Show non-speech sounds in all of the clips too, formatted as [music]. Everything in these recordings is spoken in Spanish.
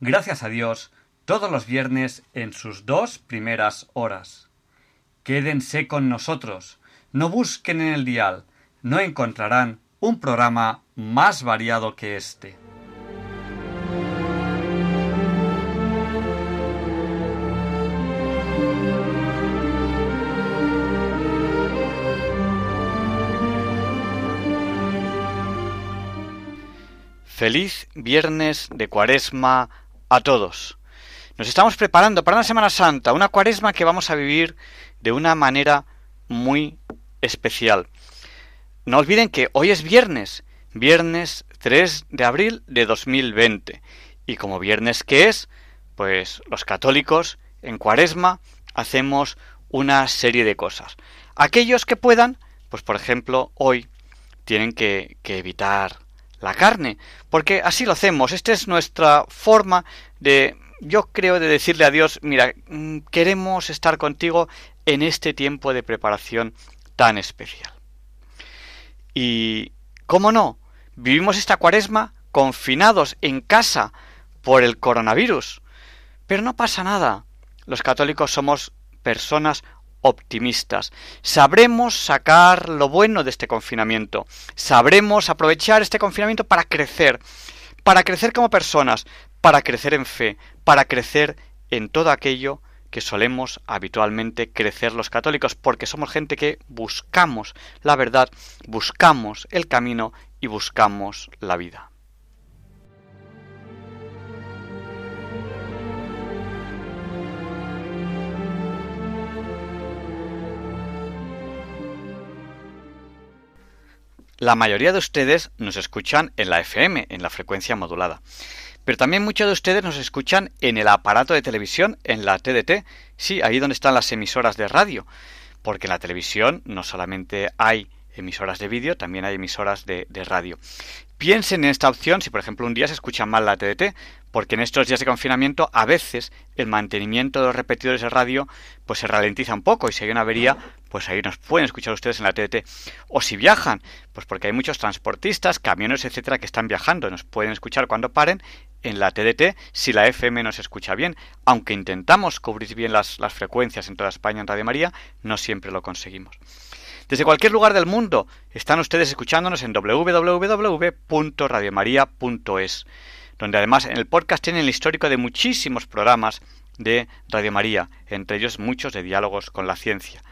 gracias a Dios, todos los viernes en sus dos primeras horas. Quédense con nosotros, no busquen en el dial, no encontrarán un programa más variado que este. Feliz viernes de cuaresma a todos. Nos estamos preparando para una Semana Santa, una cuaresma que vamos a vivir de una manera muy especial. No olviden que hoy es viernes, viernes 3 de abril de 2020. Y como viernes que es, pues los católicos en cuaresma hacemos una serie de cosas. Aquellos que puedan, pues por ejemplo, hoy tienen que, que evitar la carne, porque así lo hacemos. Esta es nuestra forma de, yo creo, de decirle a Dios, mira, mm, queremos estar contigo en este tiempo de preparación tan especial. Y, ¿cómo no? Vivimos esta cuaresma confinados en casa por el coronavirus. Pero no pasa nada. Los católicos somos personas optimistas. Sabremos sacar lo bueno de este confinamiento. Sabremos aprovechar este confinamiento para crecer, para crecer como personas, para crecer en fe, para crecer en todo aquello que solemos habitualmente crecer los católicos, porque somos gente que buscamos la verdad, buscamos el camino y buscamos la vida. La mayoría de ustedes nos escuchan en la FM, en la frecuencia modulada. Pero también muchos de ustedes nos escuchan en el aparato de televisión, en la TDT, sí, ahí donde están las emisoras de radio. Porque en la televisión no solamente hay emisoras de vídeo, también hay emisoras de, radio. Piensen en esta opción si, por ejemplo, un día se escucha mal la TDT, porque en estos días de confinamiento a veces el mantenimiento de los repetidores de radio pues se ralentiza un poco y si hay una avería pues ahí nos pueden escuchar ustedes en la TDT o si viajan pues porque hay muchos transportistas camiones etcétera que están viajando. Nos pueden escuchar cuando paren en la TDT si la FM nos escucha bien. Aunque intentamos cubrir bien las, las frecuencias en toda España en Radio María no siempre lo conseguimos. Desde cualquier lugar del mundo están ustedes escuchándonos en www.radiomaria.es donde además en el podcast tienen el histórico de muchísimos programas de Radio María, entre ellos muchos de diálogos con la ciencia.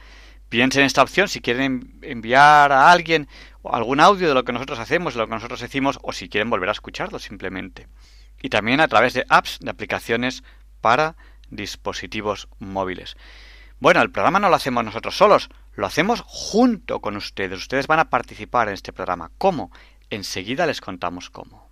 Piensen en esta opción si quieren enviar a alguien algún audio de lo que nosotros hacemos, de lo que nosotros decimos, o si quieren volver a escucharlo simplemente. Y también a través de apps, de aplicaciones para dispositivos móviles. Bueno, el programa no lo hacemos nosotros solos, lo hacemos junto con ustedes. Ustedes van a participar en este programa. ¿Cómo? Enseguida les contamos cómo.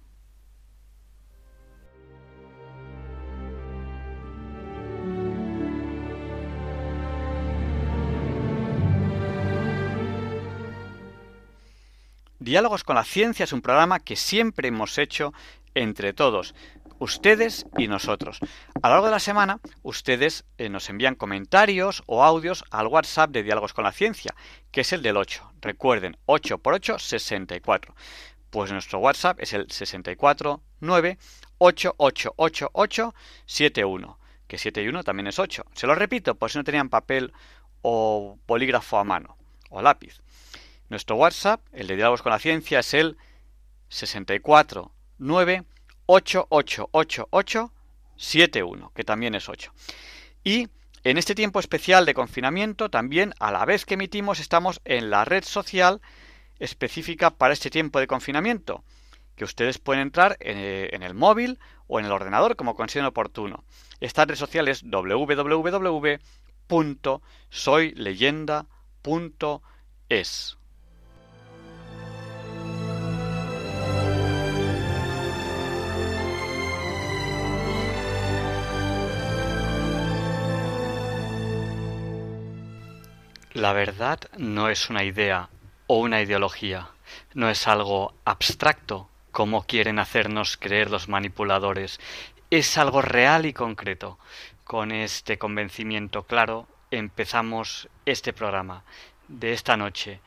Diálogos con la Ciencia es un programa que siempre hemos hecho entre todos, ustedes y nosotros. A lo largo de la semana, ustedes eh, nos envían comentarios o audios al WhatsApp de Diálogos con la Ciencia, que es el del 8. Recuerden, 8 por 8, 64. Pues nuestro WhatsApp es el 649 888871, que 7 y 1 también es 8. Se lo repito, por si no tenían papel o bolígrafo a mano, o lápiz. Nuestro WhatsApp, el de Diálogos con la Ciencia, es el 649 71, que también es 8. Y en este tiempo especial de confinamiento, también a la vez que emitimos, estamos en la red social específica para este tiempo de confinamiento, que ustedes pueden entrar en, el móvil o en el ordenador como consideren oportuno. Esta red social es www.soyleyenda.es. La verdad no es una idea o una ideología, no es algo abstracto como quieren hacernos creer los manipuladores, es algo real y concreto. Con este convencimiento claro empezamos este programa de esta noche.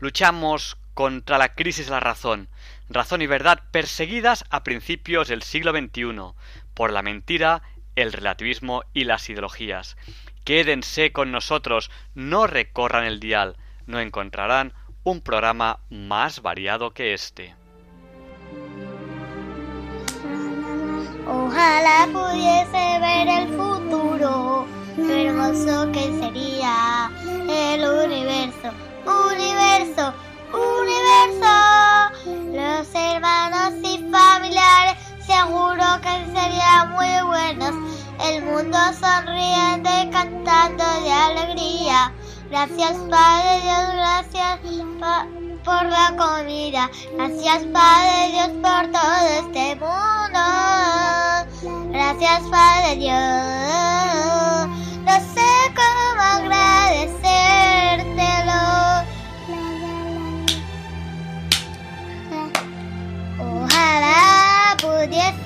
Luchamos contra la crisis de la razón, razón y verdad perseguidas a principios del siglo XXI por la mentira, el relativismo y las ideologías. Quédense con nosotros, no recorran el dial, no encontrarán un programa más variado que este. Ojalá pudiese ver el futuro, lo hermoso que sería el universo, universo, universo. Los hermanos y familiares seguro que serían muy buenos el mundo sonriente cantando de alegría. Gracias Padre Dios, gracias por la comida. Gracias Padre Dios por todo este mundo. Gracias Padre Dios.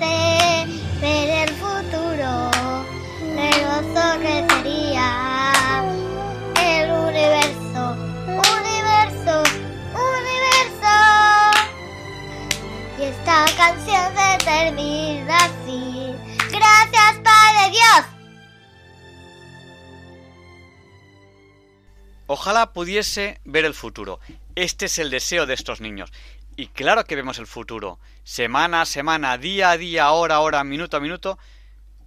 Ver el futuro que sería el universo, universo, universo. Y esta canción se termina así. Gracias, Padre Dios. Ojalá pudiese ver el futuro. Este es el deseo de estos niños. Y claro que vemos el futuro. Semana a semana, día a día, hora a hora, minuto a minuto,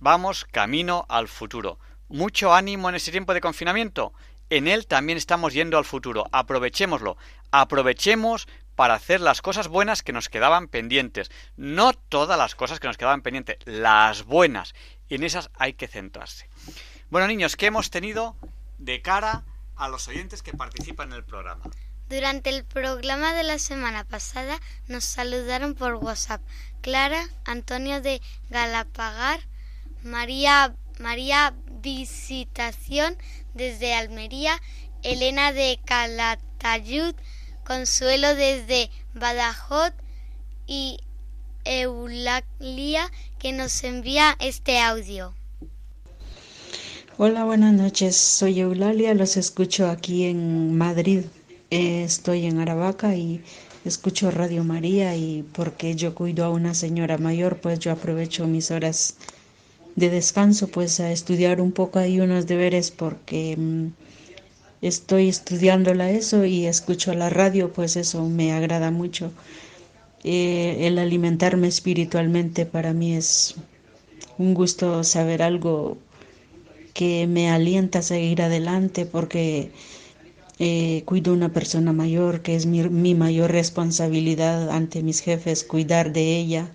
vamos camino al futuro. Mucho ánimo en este tiempo de confinamiento. En él también estamos yendo al futuro. Aprovechémoslo. Aprovechemos para hacer las cosas buenas que nos quedaban pendientes. No todas las cosas que nos quedaban pendientes, las buenas. En esas hay que centrarse. Bueno, niños, ¿qué hemos tenido de cara a los oyentes que participan en el programa? Durante el programa de la semana pasada nos saludaron por WhatsApp Clara, Antonio de Galapagar, María, María Visitación desde Almería, Elena de Calatayud, Consuelo desde Badajoz y Eulalia que nos envía este audio. Hola, buenas noches. Soy Eulalia, los escucho aquí en Madrid. Estoy en Aravaca y escucho Radio María y porque yo cuido a una señora mayor, pues yo aprovecho mis horas de descanso, pues a estudiar un poco ahí unos deberes porque mm, estoy estudiándola eso y escucho la radio, pues eso me agrada mucho. Eh, el alimentarme espiritualmente para mí es un gusto saber algo que me alienta a seguir adelante porque eh, cuido a una persona mayor, que es mi, mi mayor responsabilidad ante mis jefes, cuidar de ella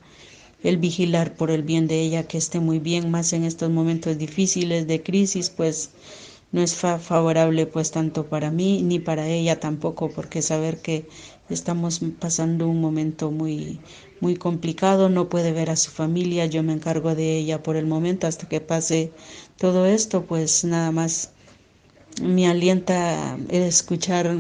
el vigilar por el bien de ella, que esté muy bien, más en estos momentos difíciles de crisis, pues no es favorable pues tanto para mí ni para ella tampoco, porque saber que estamos pasando un momento muy muy complicado, no puede ver a su familia, yo me encargo de ella por el momento hasta que pase todo esto, pues nada más me alienta escuchar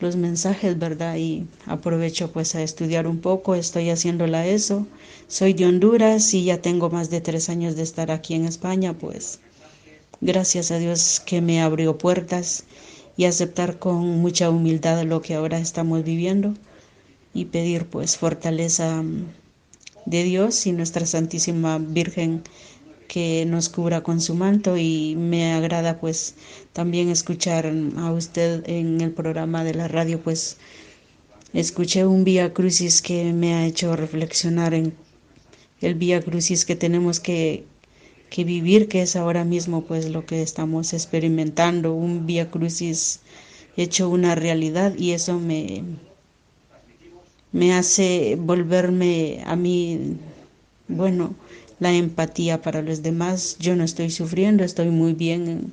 los mensajes, ¿verdad? Y aprovecho pues a estudiar un poco, estoy haciéndola eso. Soy de Honduras y ya tengo más de tres años de estar aquí en España, pues gracias a Dios que me abrió puertas y aceptar con mucha humildad lo que ahora estamos viviendo y pedir pues fortaleza de Dios y nuestra Santísima Virgen que nos cubra con su manto y me agrada pues también escuchar a usted en el programa de la radio pues escuché un Vía Crucis que me ha hecho reflexionar en el Vía Crucis que tenemos que, que vivir, que es ahora mismo pues lo que estamos experimentando, un Vía Crucis hecho una realidad y eso me, me hace volverme a mí, bueno, la empatía para los demás. Yo no estoy sufriendo, estoy muy bien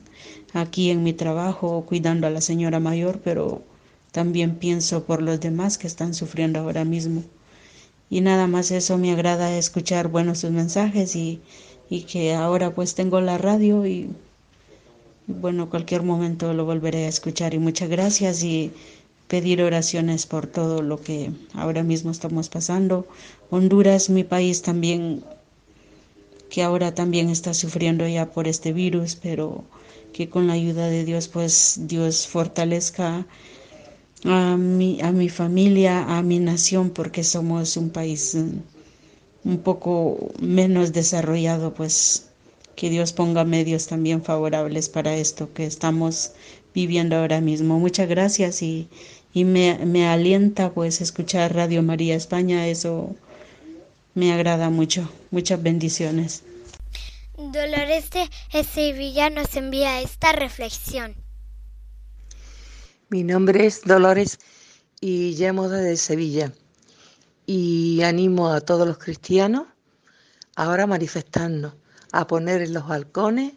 aquí en mi trabajo cuidando a la señora mayor, pero también pienso por los demás que están sufriendo ahora mismo. Y nada más eso me agrada escuchar, bueno, sus mensajes y, y que ahora pues tengo la radio y bueno, cualquier momento lo volveré a escuchar y muchas gracias y pedir oraciones por todo lo que ahora mismo estamos pasando. Honduras, mi país también, que ahora también está sufriendo ya por este virus, pero que con la ayuda de Dios, pues Dios fortalezca a mi, a mi familia, a mi nación, porque somos un país mm, un poco menos desarrollado, pues que Dios ponga medios también favorables para esto que estamos viviendo ahora mismo. Muchas gracias y, y me, me, alienta pues escuchar Radio María España, eso me agrada mucho. Muchas bendiciones. Dolores de Sevilla nos envía esta reflexión. Mi nombre es Dolores y llamo desde Sevilla y animo a todos los cristianos ahora a manifestarnos a poner en los balcones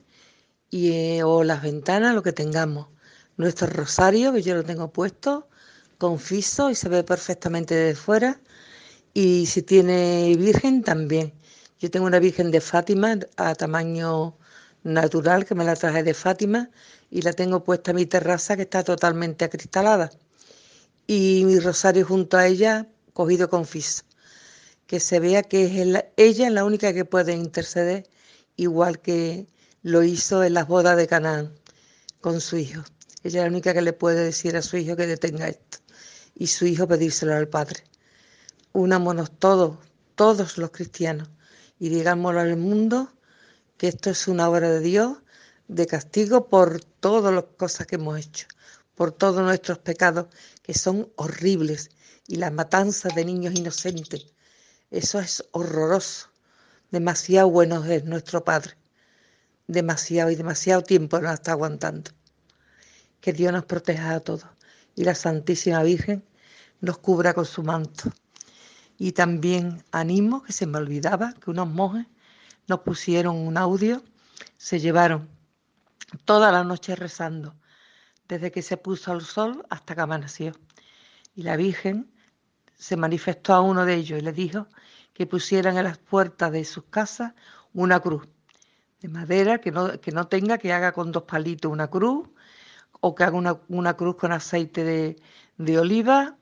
y, eh, o las ventanas lo que tengamos. Nuestro rosario, que yo lo tengo puesto, confiso y se ve perfectamente de fuera. Y si tiene virgen, también. Yo tengo una virgen de Fátima a tamaño natural que me la traje de Fátima y la tengo puesta en mi terraza que está totalmente acristalada. Y mi rosario junto a ella cogido confiso. Que se vea que es ella es la única que puede interceder igual que lo hizo en las bodas de Canaán con su hijo. Ella es la única que le puede decir a su hijo que detenga esto y su hijo pedírselo al Padre. Unámonos todos, todos los cristianos, y digámoslo al mundo que esto es una obra de Dios de castigo por todas las cosas que hemos hecho, por todos nuestros pecados que son horribles y las matanzas de niños inocentes. Eso es horroroso. Demasiado bueno es nuestro Padre. Demasiado y demasiado tiempo nos está aguantando. Que Dios nos proteja a todos y la Santísima Virgen nos cubra con su manto. Y también animo, que se me olvidaba, que unos monjes nos pusieron un audio, se llevaron toda la noche rezando, desde que se puso el sol hasta que amaneció. Y la Virgen se manifestó a uno de ellos y le dijo que pusieran en las puertas de sus casas una cruz de madera que no, que no tenga, que haga con dos palitos una cruz, o que haga una, una cruz con aceite de, de, oliva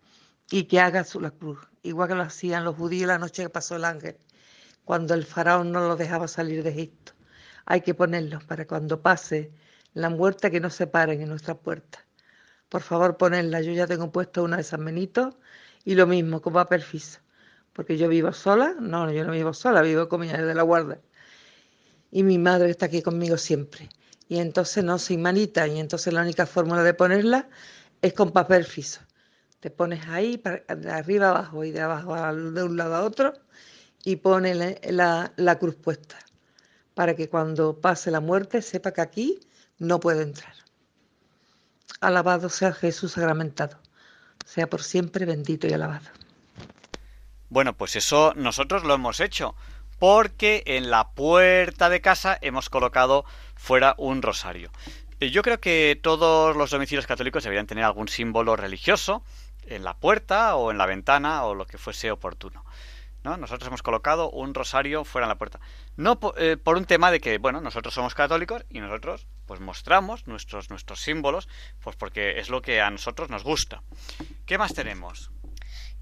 y que haga su, la cruz, igual que lo hacían los judíos la noche que pasó el ángel, cuando el faraón no lo dejaba salir de Egipto. Hay que ponerlos para cuando pase la muerte que no se paren en nuestra puerta. Por favor, ponedla. Yo ya tengo puesto una de San Benito y lo mismo, con papel fiso porque yo vivo sola, no, yo no vivo sola, vivo con mi de la guarda. Y mi madre está aquí conmigo siempre. Y entonces no soy manita, y entonces la única fórmula de ponerla es con papel fiso. Te pones ahí, de arriba abajo y de abajo de un lado a otro, y pones la, cruz puesta, para que cuando pase la muerte sepa que aquí no puede entrar. Alabado sea Jesús sacramentado, sea por siempre bendito y alabado. Bueno, pues eso nosotros lo hemos hecho, porque en la puerta de casa hemos colocado fuera un rosario. Eh, yo creo que todos los domicilios católicos deberían tener algún símbolo religioso en la puerta o en la ventana o lo que fuese oportuno. ¿no? Nosotros hemos colocado un rosario fuera en la puerta. No eh, por un tema de que, bueno, nosotros somos católicos y nosotros pues mostramos nuestros, nuestros símbolos, pues porque es lo que a nosotros nos gusta. ¿Qué más tenemos?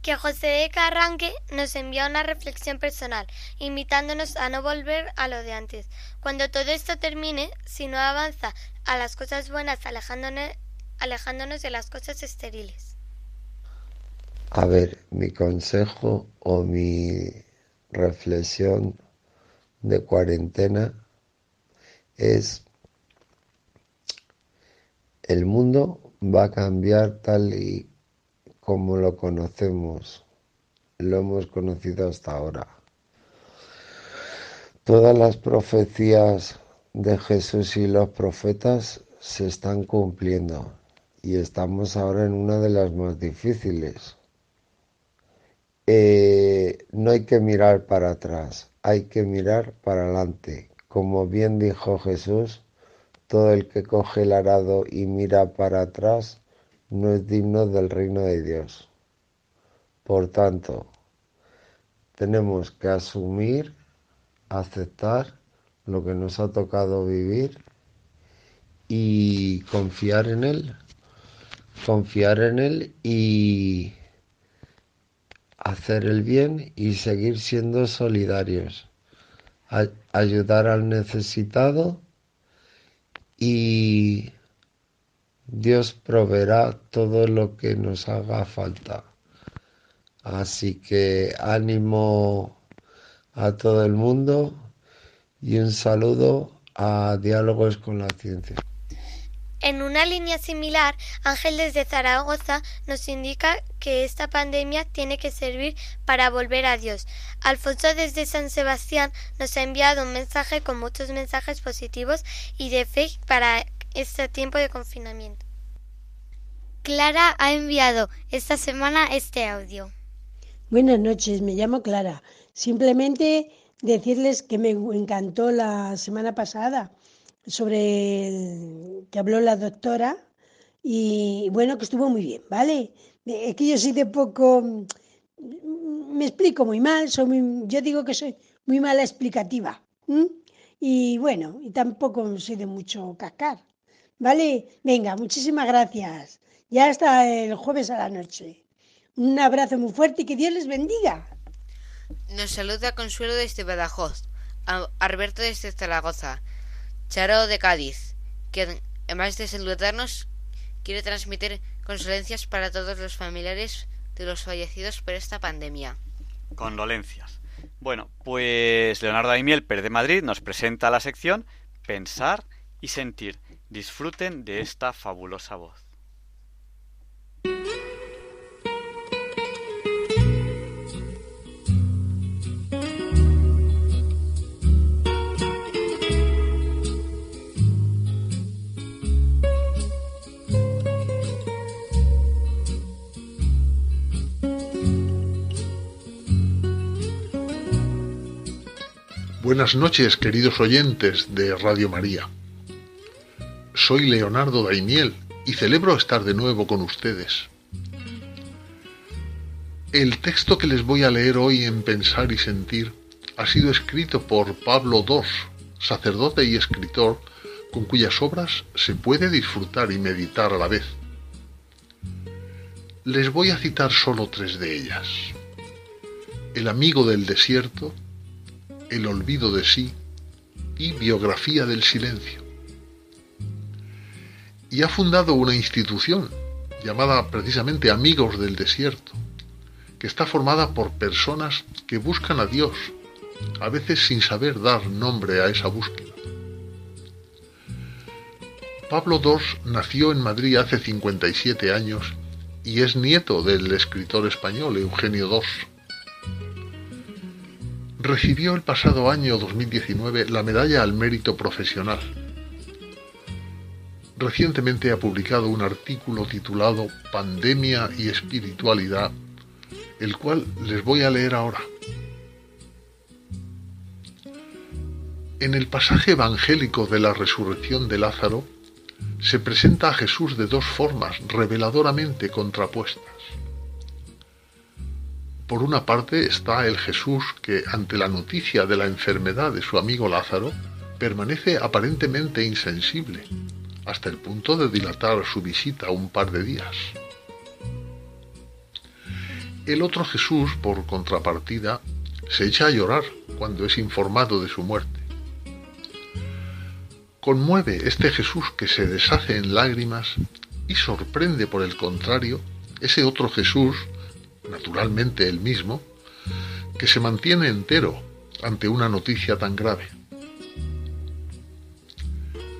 que José de Carranque nos envía una reflexión personal, invitándonos a no volver a lo de antes. Cuando todo esto termine, si no avanza a las cosas buenas, alejándonos, alejándonos de las cosas estériles. A ver, mi consejo o mi reflexión de cuarentena es el mundo va a cambiar tal y como lo conocemos, lo hemos conocido hasta ahora. Todas las profecías de Jesús y los profetas se están cumpliendo y estamos ahora en una de las más difíciles. Eh, no hay que mirar para atrás, hay que mirar para adelante. Como bien dijo Jesús, todo el que coge el arado y mira para atrás no es digno del reino de Dios. Por tanto, tenemos que asumir, aceptar lo que nos ha tocado vivir y confiar en Él. Confiar en Él y hacer el bien y seguir siendo solidarios. ayudar al necesitado y Dios proveerá todo lo que nos haga falta. Así que ánimo a todo el mundo y un saludo a Diálogos con la Ciencia. En una línea similar, Ángel desde Zaragoza nos indica que esta pandemia tiene que servir para volver a Dios. Alfonso desde San Sebastián nos ha enviado un mensaje con muchos mensajes positivos y de fe para este tiempo de confinamiento. Clara ha enviado esta semana este audio. Buenas noches, me llamo Clara. Simplemente decirles que me encantó la semana pasada sobre que habló la doctora y bueno, que estuvo muy bien, ¿vale? Es que yo soy de poco, mm, me explico muy mal, soy yo digo que soy muy mala explicativa. Y bueno, y tampoco soy de mucho cascar, ¿vale? Venga, muchísimas gracias. Ya hasta el jueves a la noche. Un abrazo muy fuerte y que Dios les bendiga. Nos saluda Consuelo desde Badajoz, Alberto desde Zaragoza, Charo de Cádiz, quien, además de saludarnos, quiere transmitir condolencias para todos los familiares de los fallecidos por esta pandemia. Condolencias. Bueno, pues Leonardo Aimiel, Per de Madrid, nos presenta la sección Pensar y Sentir. Disfruten de esta fabulosa voz. Buenas noches, queridos oyentes de Radio María. Soy Leonardo Daimiel y celebro estar de nuevo con ustedes. El texto que les voy a leer hoy en Pensar y Sentir ha sido escrito por Pablo II, sacerdote y escritor, con cuyas obras se puede disfrutar y meditar a la vez. Les voy a citar solo tres de ellas. El amigo del desierto, el olvido de sí y Biografía del Silencio. Y ha fundado una institución llamada precisamente Amigos del Desierto, que está formada por personas que buscan a Dios, a veces sin saber dar nombre a esa búsqueda. Pablo II nació en Madrid hace 57 años y es nieto del escritor español Eugenio II recibió el pasado año 2019 la Medalla al Mérito Profesional. Recientemente ha publicado un artículo titulado Pandemia y Espiritualidad, el cual les voy a leer ahora. En el pasaje evangélico de la resurrección de Lázaro, se presenta a Jesús de dos formas reveladoramente contrapuestas. Por una parte está el Jesús que, ante la noticia de la enfermedad de su amigo Lázaro, permanece aparentemente insensible, hasta el punto de dilatar su visita un par de días. El otro Jesús, por contrapartida, se echa a llorar cuando es informado de su muerte. Conmueve este Jesús que se deshace en lágrimas y sorprende por el contrario ese otro Jesús naturalmente el mismo, que se mantiene entero ante una noticia tan grave.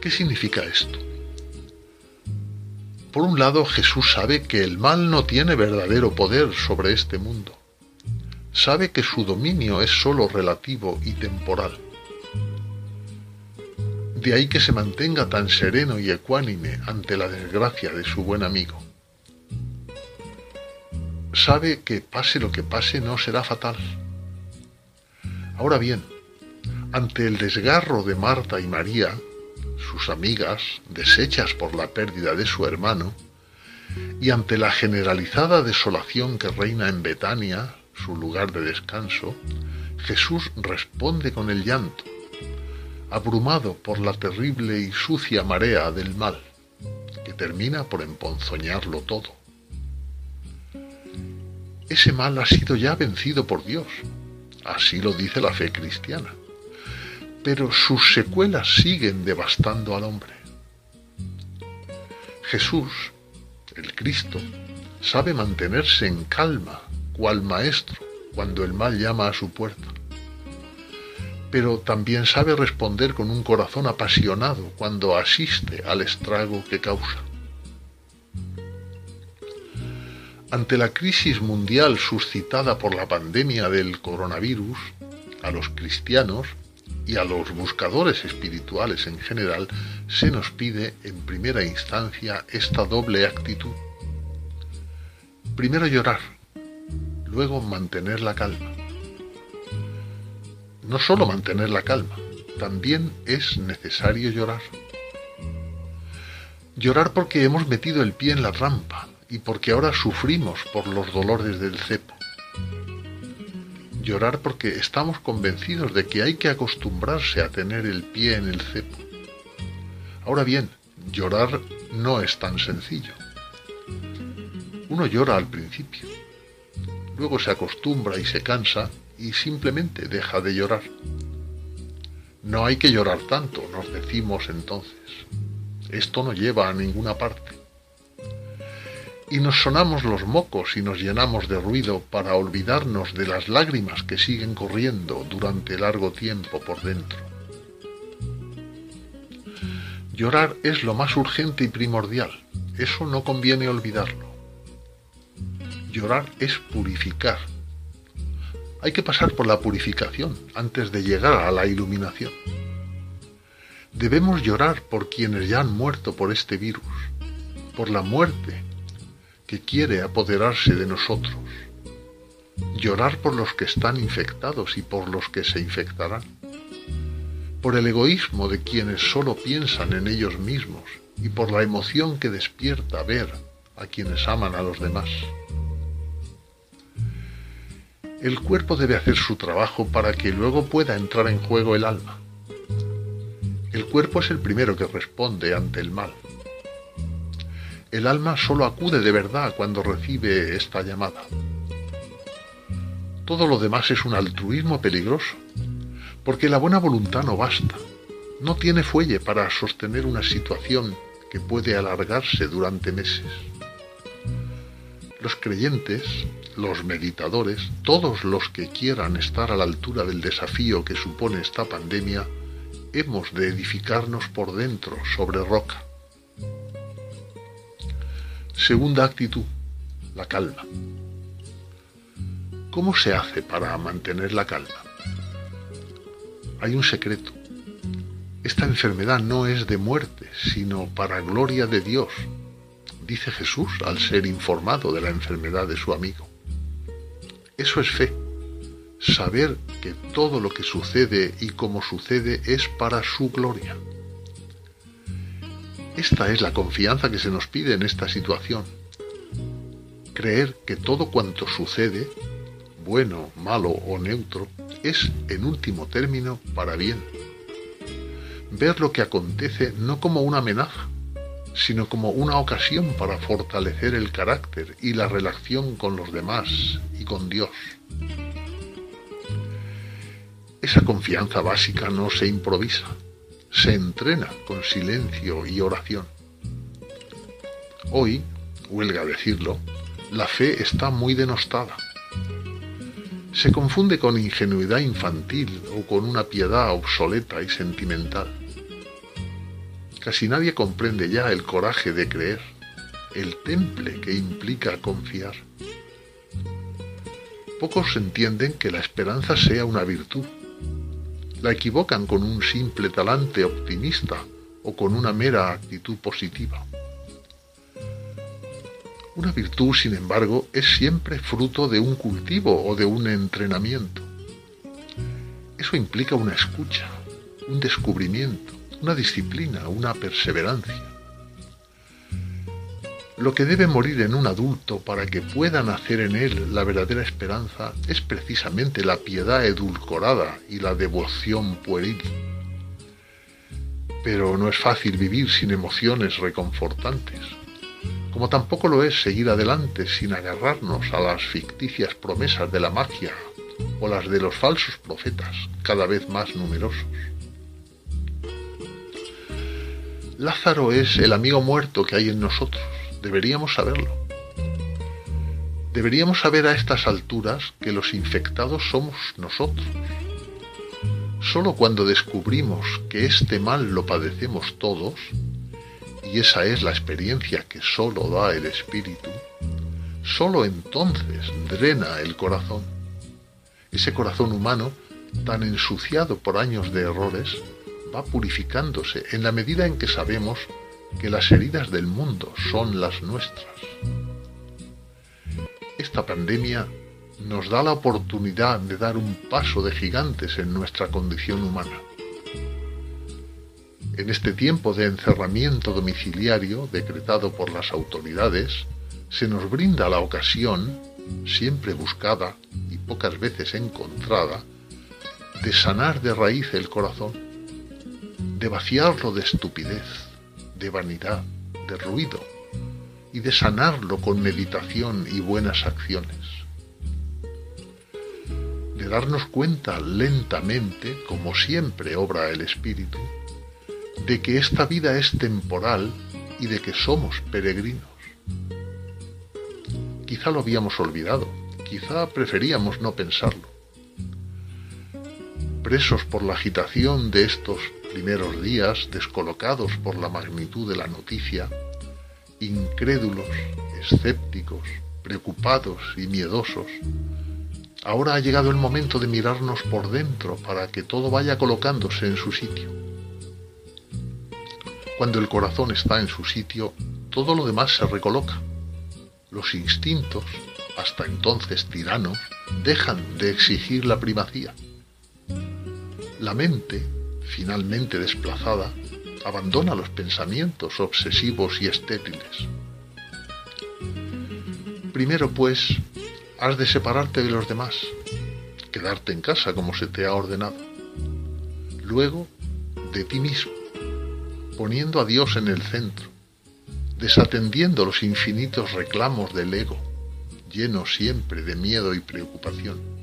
¿Qué significa esto? Por un lado, Jesús sabe que el mal no tiene verdadero poder sobre este mundo. Sabe que su dominio es sólo relativo y temporal. De ahí que se mantenga tan sereno y ecuánime ante la desgracia de su buen amigo. Sabe que pase lo que pase no será fatal. Ahora bien, ante el desgarro de Marta y María, sus amigas, deshechas por la pérdida de su hermano, y ante la generalizada desolación que reina en Betania, su lugar de descanso, Jesús responde con el llanto, abrumado por la terrible y sucia marea del mal, que termina por emponzoñarlo todo. Ese mal ha sido ya vencido por Dios, así lo dice la fe cristiana, pero sus secuelas siguen devastando al hombre. Jesús, el Cristo, sabe mantenerse en calma, cual maestro, cuando el mal llama a su puerta. Pero también sabe responder con un corazón apasionado cuando asiste al estrago que causa. Ante la crisis mundial suscitada por la pandemia del coronavirus, a los cristianos y a los buscadores espirituales en general se nos pide en primera instancia esta doble actitud. Primero llorar, luego mantener la calma. No solo mantener la calma, también es necesario llorar. Llorar porque hemos metido el pie en la rampa y porque ahora sufrimos por los dolores del cepo llorar porque estamos convencidos de que hay que acostumbrarse a tener el pie en el cepo. Ahora bien, llorar no es tan sencillo. Uno llora al principio, luego se acostumbra y se cansa y simplemente deja de llorar. No hay que llorar tanto, nos decimos entonces. Esto no lleva a ninguna parte y nos sonamos los mocos y nos llenamos de ruido para olvidarnos de las lágrimas que siguen corriendo durante largo tiempo por dentro. Llorar es lo más urgente y primordial, eso no conviene olvidarlo. Llorar es purificar. Hay que pasar por la purificación antes de llegar a la iluminación. Debemos llorar por quienes ya han muerto por este virus, por la muerte que quiere apoderarse de nosotros, llorar por los que están infectados y por los que se infectarán, por el egoísmo de quienes solo piensan en ellos mismos y por la emoción que despierta ver a quienes aman a los demás. El cuerpo debe hacer su trabajo para que luego pueda entrar en juego el alma. El cuerpo es el primero que responde ante el mal. El alma solo acude de verdad cuando recibe esta llamada. Todo lo demás es un altruismo peligroso, porque la buena voluntad no basta, no tiene fuelle para sostener una situación que puede alargarse durante meses. Los creyentes, los meditadores, todos los que quieran estar a la altura del desafío que supone esta pandemia, hemos de edificarnos por dentro sobre roca. Segunda actitud, la calma. ¿Cómo se hace para mantener la calma? Hay un secreto. Esta enfermedad no es de muerte, sino para gloria de Dios, dice Jesús al ser informado de la enfermedad de su amigo. Eso es fe, saber que todo lo que sucede y como sucede es para su gloria. Esta es la confianza que se nos pide en esta situación. Creer que todo cuanto sucede, bueno, malo o neutro, es en último término para bien. Ver lo que acontece no como una amenaza, sino como una ocasión para fortalecer el carácter y la relación con los demás y con Dios. Esa confianza básica no se improvisa, se entrena con silencio y oración. Hoy, huelga decirlo, la fe está muy denostada. Se confunde con ingenuidad infantil o con una piedad obsoleta y sentimental. Casi nadie comprende ya el coraje de creer, el temple que implica confiar. Pocos entienden que la esperanza sea una virtud la equivocan con un simple talante optimista o con una mera actitud positiva. Una virtud, sin embargo, es siempre fruto de un cultivo o de un entrenamiento. Eso implica una escucha, un descubrimiento, una disciplina, una perseverancia. Lo que debe morir en un adulto para que pueda nacer en él la verdadera esperanza es precisamente la piedad edulcorada y la devoción pueril. Pero no es fácil vivir sin emociones reconfortantes, como tampoco lo es seguir adelante sin agarrarnos a las ficticias promesas de la magia o las de los falsos profetas, cada vez más numerosos. Lázaro es el amigo muerto que hay en nosotros, deberíamos saberlo. Deberíamos saber a estas alturas que los infectados somos nosotros. Solo cuando descubrimos que este mal lo padecemos todos, y esa es la experiencia que solo da el espíritu, solo entonces drena el corazón. Ese corazón humano, tan ensuciado por años de errores, va purificándose en la medida en que sabemos que las heridas del mundo son las nuestras. Esta pandemia nos da la oportunidad de dar un paso de gigantes en nuestra condición humana. En este tiempo de encerramiento domiciliario decretado por las autoridades, se nos brinda la ocasión, siempre buscada y pocas veces encontrada, de sanar de raíz el corazón, de vaciarlo de estupidez, de vanidad, de ruido, y de sanarlo con meditación y buenas acciones. De darnos cuenta lentamente, como siempre obra el Espíritu, de que esta vida es temporal y de que somos peregrinos. Quizá lo habíamos olvidado, quizá preferíamos no pensarlo. Presos por la agitación de estos primeros días, descolocados por la magnitud de la noticia, incrédulos, escépticos, preocupados y miedosos, ahora ha llegado el momento de mirarnos por dentro para que todo vaya colocándose en su sitio. Cuando el corazón está en su sitio, todo lo demás se recoloca. Los instintos, hasta entonces tiranos, dejan de exigir la primacía. La mente, finalmente desplazada, abandona los pensamientos obsesivos y estériles. Primero, pues, has de separarte de los demás, quedarte en casa como se te ha ordenado. Luego, de ti mismo poniendo a Dios en el centro, desatendiendo los infinitos reclamos del ego, lleno siempre de miedo y preocupación.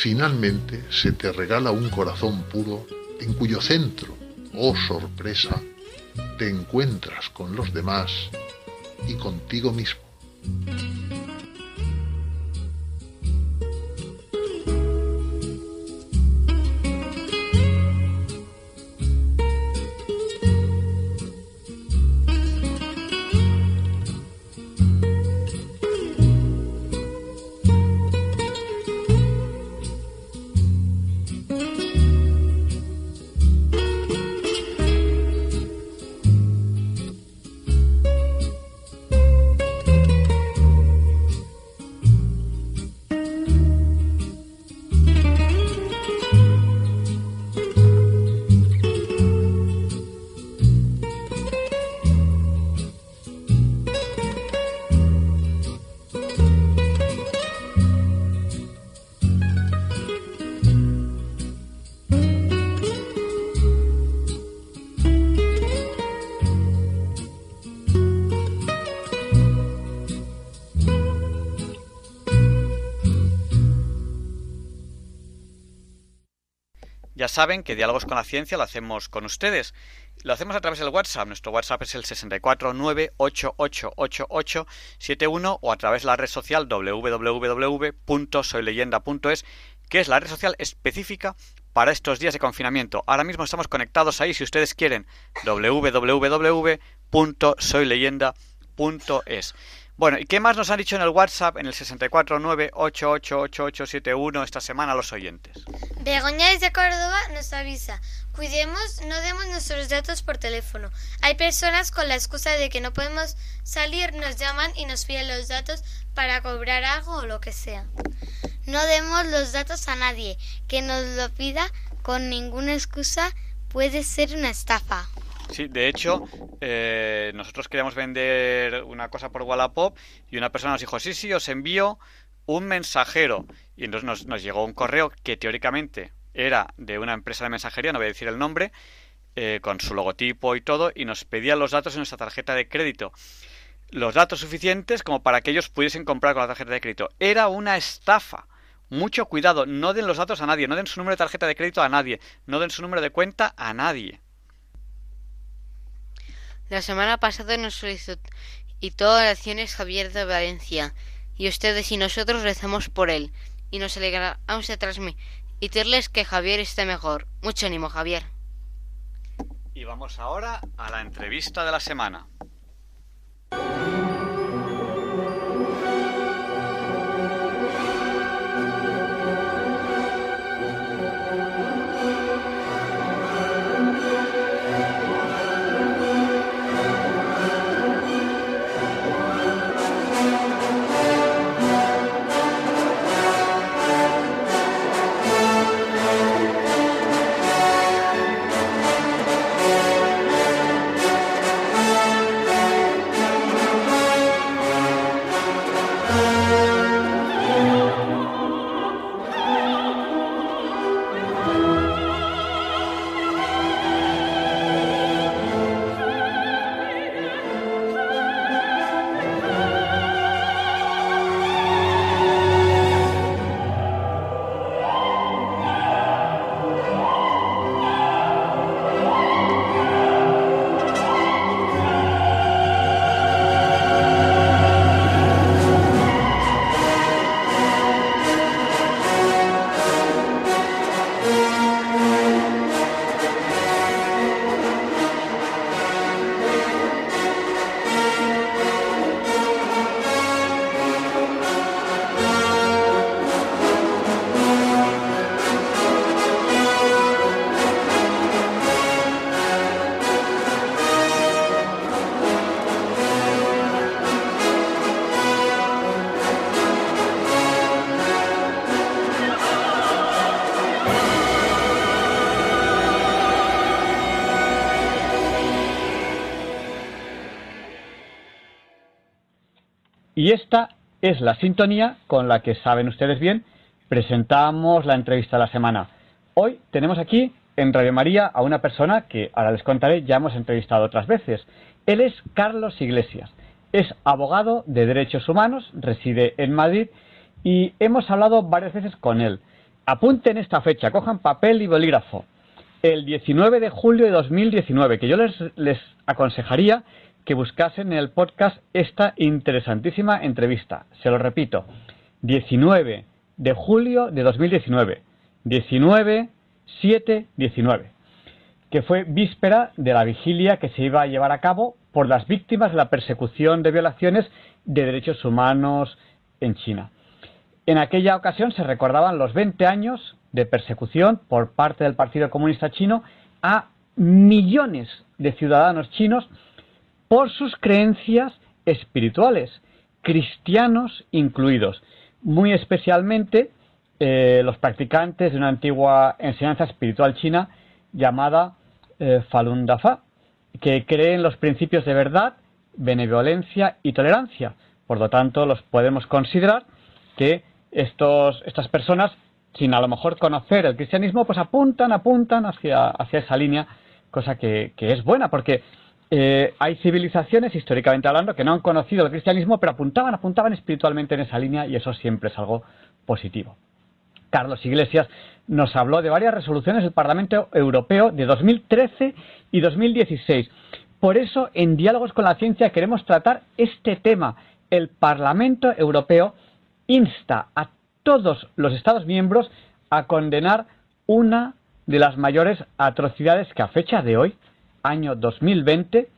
Finalmente se te regala un corazón puro en cuyo centro, oh sorpresa, te encuentras con los demás y contigo mismo. Saben que Diálogos con la Ciencia lo hacemos con ustedes. Lo hacemos a través del WhatsApp. Nuestro WhatsApp es el 649888871 o a través de la red social www.soyleyenda.es, que es la red social específica para estos días de confinamiento. Ahora mismo estamos conectados ahí si ustedes quieren www.soyleyenda.es. Bueno, ¿y qué más nos han dicho en el WhatsApp en el 649888871 esta semana los oyentes? Begoña desde Córdoba nos avisa. Cuidemos, no demos nuestros datos por teléfono. Hay personas con la excusa de que no podemos salir, nos llaman y nos piden los datos para cobrar algo o lo que sea. No demos los datos a nadie que nos lo pida con ninguna excusa. Puede ser una estafa. Sí, de hecho, eh, nosotros queríamos vender una cosa por Wallapop y una persona nos dijo, sí, sí, os envío un mensajero. Y entonces nos, nos llegó un correo que teóricamente era de una empresa de mensajería, no voy a decir el nombre, eh, con su logotipo y todo, y nos pedía los datos en nuestra tarjeta de crédito. Los datos suficientes como para que ellos pudiesen comprar con la tarjeta de crédito. Era una estafa. Mucho cuidado, no den los datos a nadie, no den su número de tarjeta de crédito a nadie, no den su número de cuenta a nadie. La semana pasada nos solicitó oraciones Javier de Valencia y ustedes y nosotros rezamos por él y nos alegramos de transmitirles que Javier esté mejor. Mucho ánimo, Javier. Y vamos ahora a la entrevista de la semana. Y esta es la sintonía con la que, saben ustedes bien, presentamos la entrevista de la semana. Hoy tenemos aquí en Radio María a una persona que ahora les contaré, ya hemos entrevistado otras veces. Él es Carlos Iglesias. Es abogado de derechos humanos, reside en Madrid y hemos hablado varias veces con él. Apunten esta fecha, cojan papel y bolígrafo. El 19 de julio de 2019, que yo les, les aconsejaría que buscasen en el podcast esta interesantísima entrevista. Se lo repito, 19 de julio de 2019. 19, 7, 19. Que fue víspera de la vigilia que se iba a llevar a cabo por las víctimas de la persecución de violaciones de derechos humanos en China. En aquella ocasión se recordaban los 20 años de persecución por parte del Partido Comunista Chino a millones de ciudadanos chinos por sus creencias espirituales, cristianos incluidos, muy especialmente eh, los practicantes de una antigua enseñanza espiritual china llamada eh, Falun Dafa, que creen los principios de verdad, benevolencia y tolerancia. Por lo tanto, los podemos considerar que estos, estas personas, sin a lo mejor conocer el cristianismo, pues apuntan, apuntan hacia, hacia esa línea, cosa que, que es buena, porque eh, hay civilizaciones, históricamente hablando, que no han conocido el cristianismo, pero apuntaban, apuntaban espiritualmente en esa línea y eso siempre es algo positivo. Carlos Iglesias nos habló de varias resoluciones del Parlamento Europeo de 2013 y 2016. Por eso, en Diálogos con la Ciencia queremos tratar este tema. El Parlamento Europeo insta a todos los Estados miembros a condenar una de las mayores atrocidades que a fecha de hoy año 2020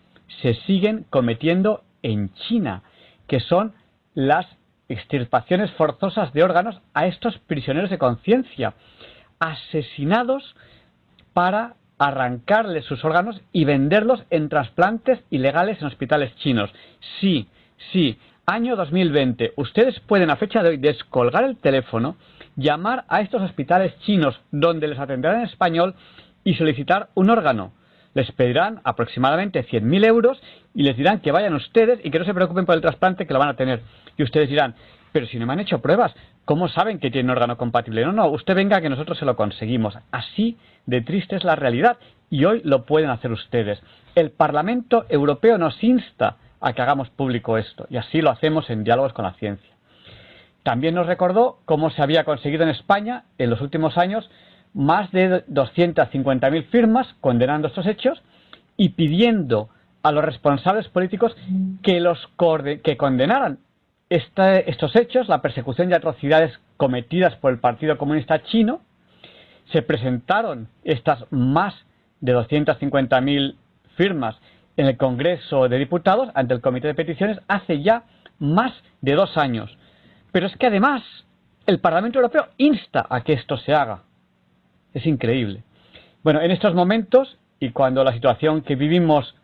se siguen cometiendo en China, que son las extirpaciones forzosas de órganos a estos prisioneros de conciencia, asesinados para arrancarles sus órganos y venderlos en trasplantes ilegales en hospitales chinos. Sí, sí, año 2020. Ustedes pueden a fecha de hoy descolgar el teléfono, llamar a estos hospitales chinos donde les atenderán en español y solicitar un órgano. Les pedirán aproximadamente 100.000 euros y les dirán que vayan ustedes y que no se preocupen por el trasplante que lo van a tener. Y ustedes dirán, pero si no me han hecho pruebas, ¿cómo saben que tienen órgano compatible? No, no, usted venga que nosotros se lo conseguimos. Así de triste es la realidad y hoy lo pueden hacer ustedes. El Parlamento Europeo nos insta a que hagamos público esto y así lo hacemos en diálogos con la ciencia. También nos recordó cómo se había conseguido en España en los últimos años más de 250.000 firmas condenando estos hechos y pidiendo a los responsables políticos que los que condenaran estos hechos, la persecución y atrocidades cometidas por el Partido Comunista Chino, se presentaron estas más de 250.000 firmas en el Congreso de Diputados ante el Comité de Peticiones hace ya más de dos años. Pero es que además el Parlamento Europeo insta a que esto se haga. Es increíble. Bueno, en estos momentos y cuando la situación que vivimos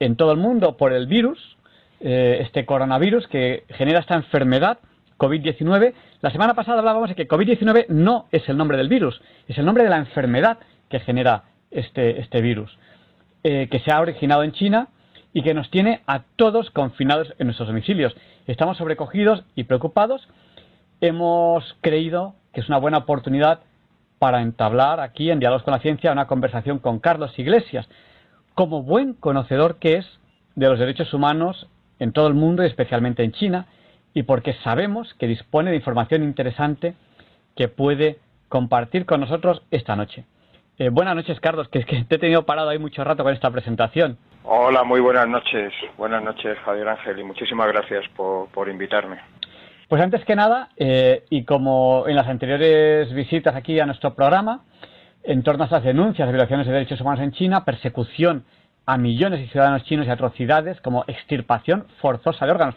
en todo el mundo por el virus, eh, este coronavirus que genera esta enfermedad, COVID-19, la semana pasada hablábamos de que COVID-19 no es el nombre del virus, es el nombre de la enfermedad que genera este, este virus, eh, que se ha originado en China y que nos tiene a todos confinados en nuestros domicilios. Estamos sobrecogidos y preocupados. Hemos creído que es una buena oportunidad para entablar aquí en Diálogos con la Ciencia una conversación con Carlos Iglesias, como buen conocedor que es de los derechos humanos en todo el mundo y especialmente en China, y porque sabemos que dispone de información interesante que puede compartir con nosotros esta noche. Eh, buenas noches, Carlos, que que te he tenido parado ahí mucho rato con esta presentación. Hola, muy buenas noches. Buenas noches, Javier Ángel, y muchísimas gracias por invitarme. Pues antes que nada, eh, y como en las anteriores visitas aquí a nuestro programa, en torno a estas denuncias de violaciones de derechos humanos en China, persecución a millones de ciudadanos chinos y atrocidades como extirpación forzosa de órganos,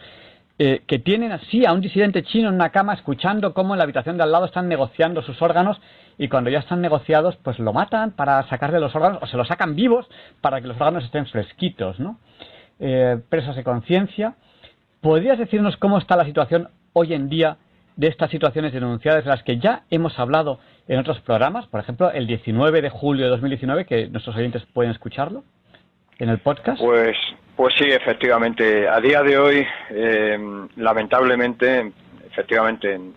eh, que tienen así a un disidente chino en una cama escuchando cómo en la habitación de al lado están negociando sus órganos y cuando ya están negociados pues lo matan para sacarle los órganos o se los sacan vivos para que los órganos estén fresquitos, ¿no? Eh, presos de conciencia. ¿Podrías decirnos cómo está la situación hoy en día de estas situaciones denunciadas de las que ya hemos hablado en otros programas, por ejemplo, el 19 de julio de 2019, que nuestros oyentes pueden escucharlo en el podcast? Pues, pues sí, efectivamente. A día de hoy, eh, lamentablemente, efectivamente, en,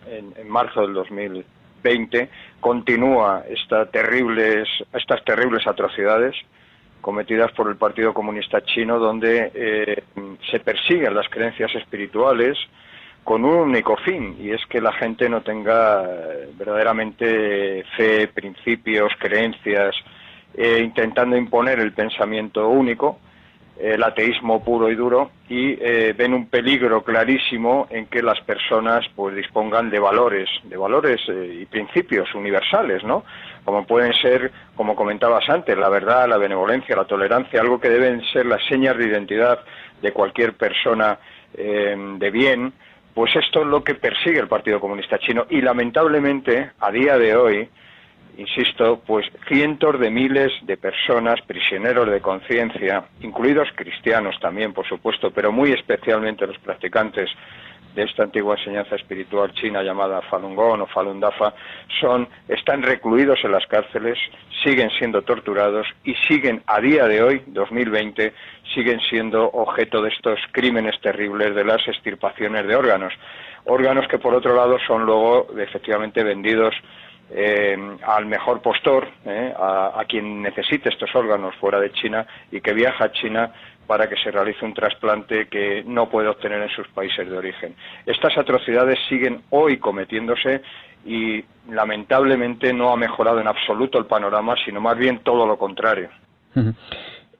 marzo del 2020, continúa esta estas terribles atrocidades cometidas por el Partido Comunista Chino, donde eh, se persiguen las creencias espirituales, con un único fin, y es que la gente no tenga eh, verdaderamente fe, principios, creencias, eh, intentando imponer el pensamiento único, el ateísmo puro y duro, y eh, ven un peligro clarísimo en que las personas pues dispongan de valores, de valores y principios universales, ¿no? Como pueden ser, como comentabas antes, la verdad, la benevolencia, la tolerancia, algo que deben ser las señas de identidad de cualquier persona de bien, pues esto es lo que persigue el Partido Comunista Chino. Y lamentablemente a día de hoy, insisto, pues cientos de miles de personas prisioneros de conciencia, incluidos cristianos también, por supuesto, pero muy especialmente los practicantes de esta antigua enseñanza espiritual china llamada Falun Gong o Falun Dafa son están recluidos en las cárceles, siguen siendo torturados y siguen a día de hoy, 2020, siguen siendo objeto de estos crímenes terribles de las extirpaciones de órganos, órganos que por otro lado son luego efectivamente vendidos eh, al mejor postor, eh, a, a, quien necesite estos órganos fuera de China y que viaja a China para que se realice un trasplante que no puede obtener en sus países de origen. Estas atrocidades siguen hoy cometiéndose y lamentablemente no ha mejorado en absoluto el panorama, sino más bien todo lo contrario.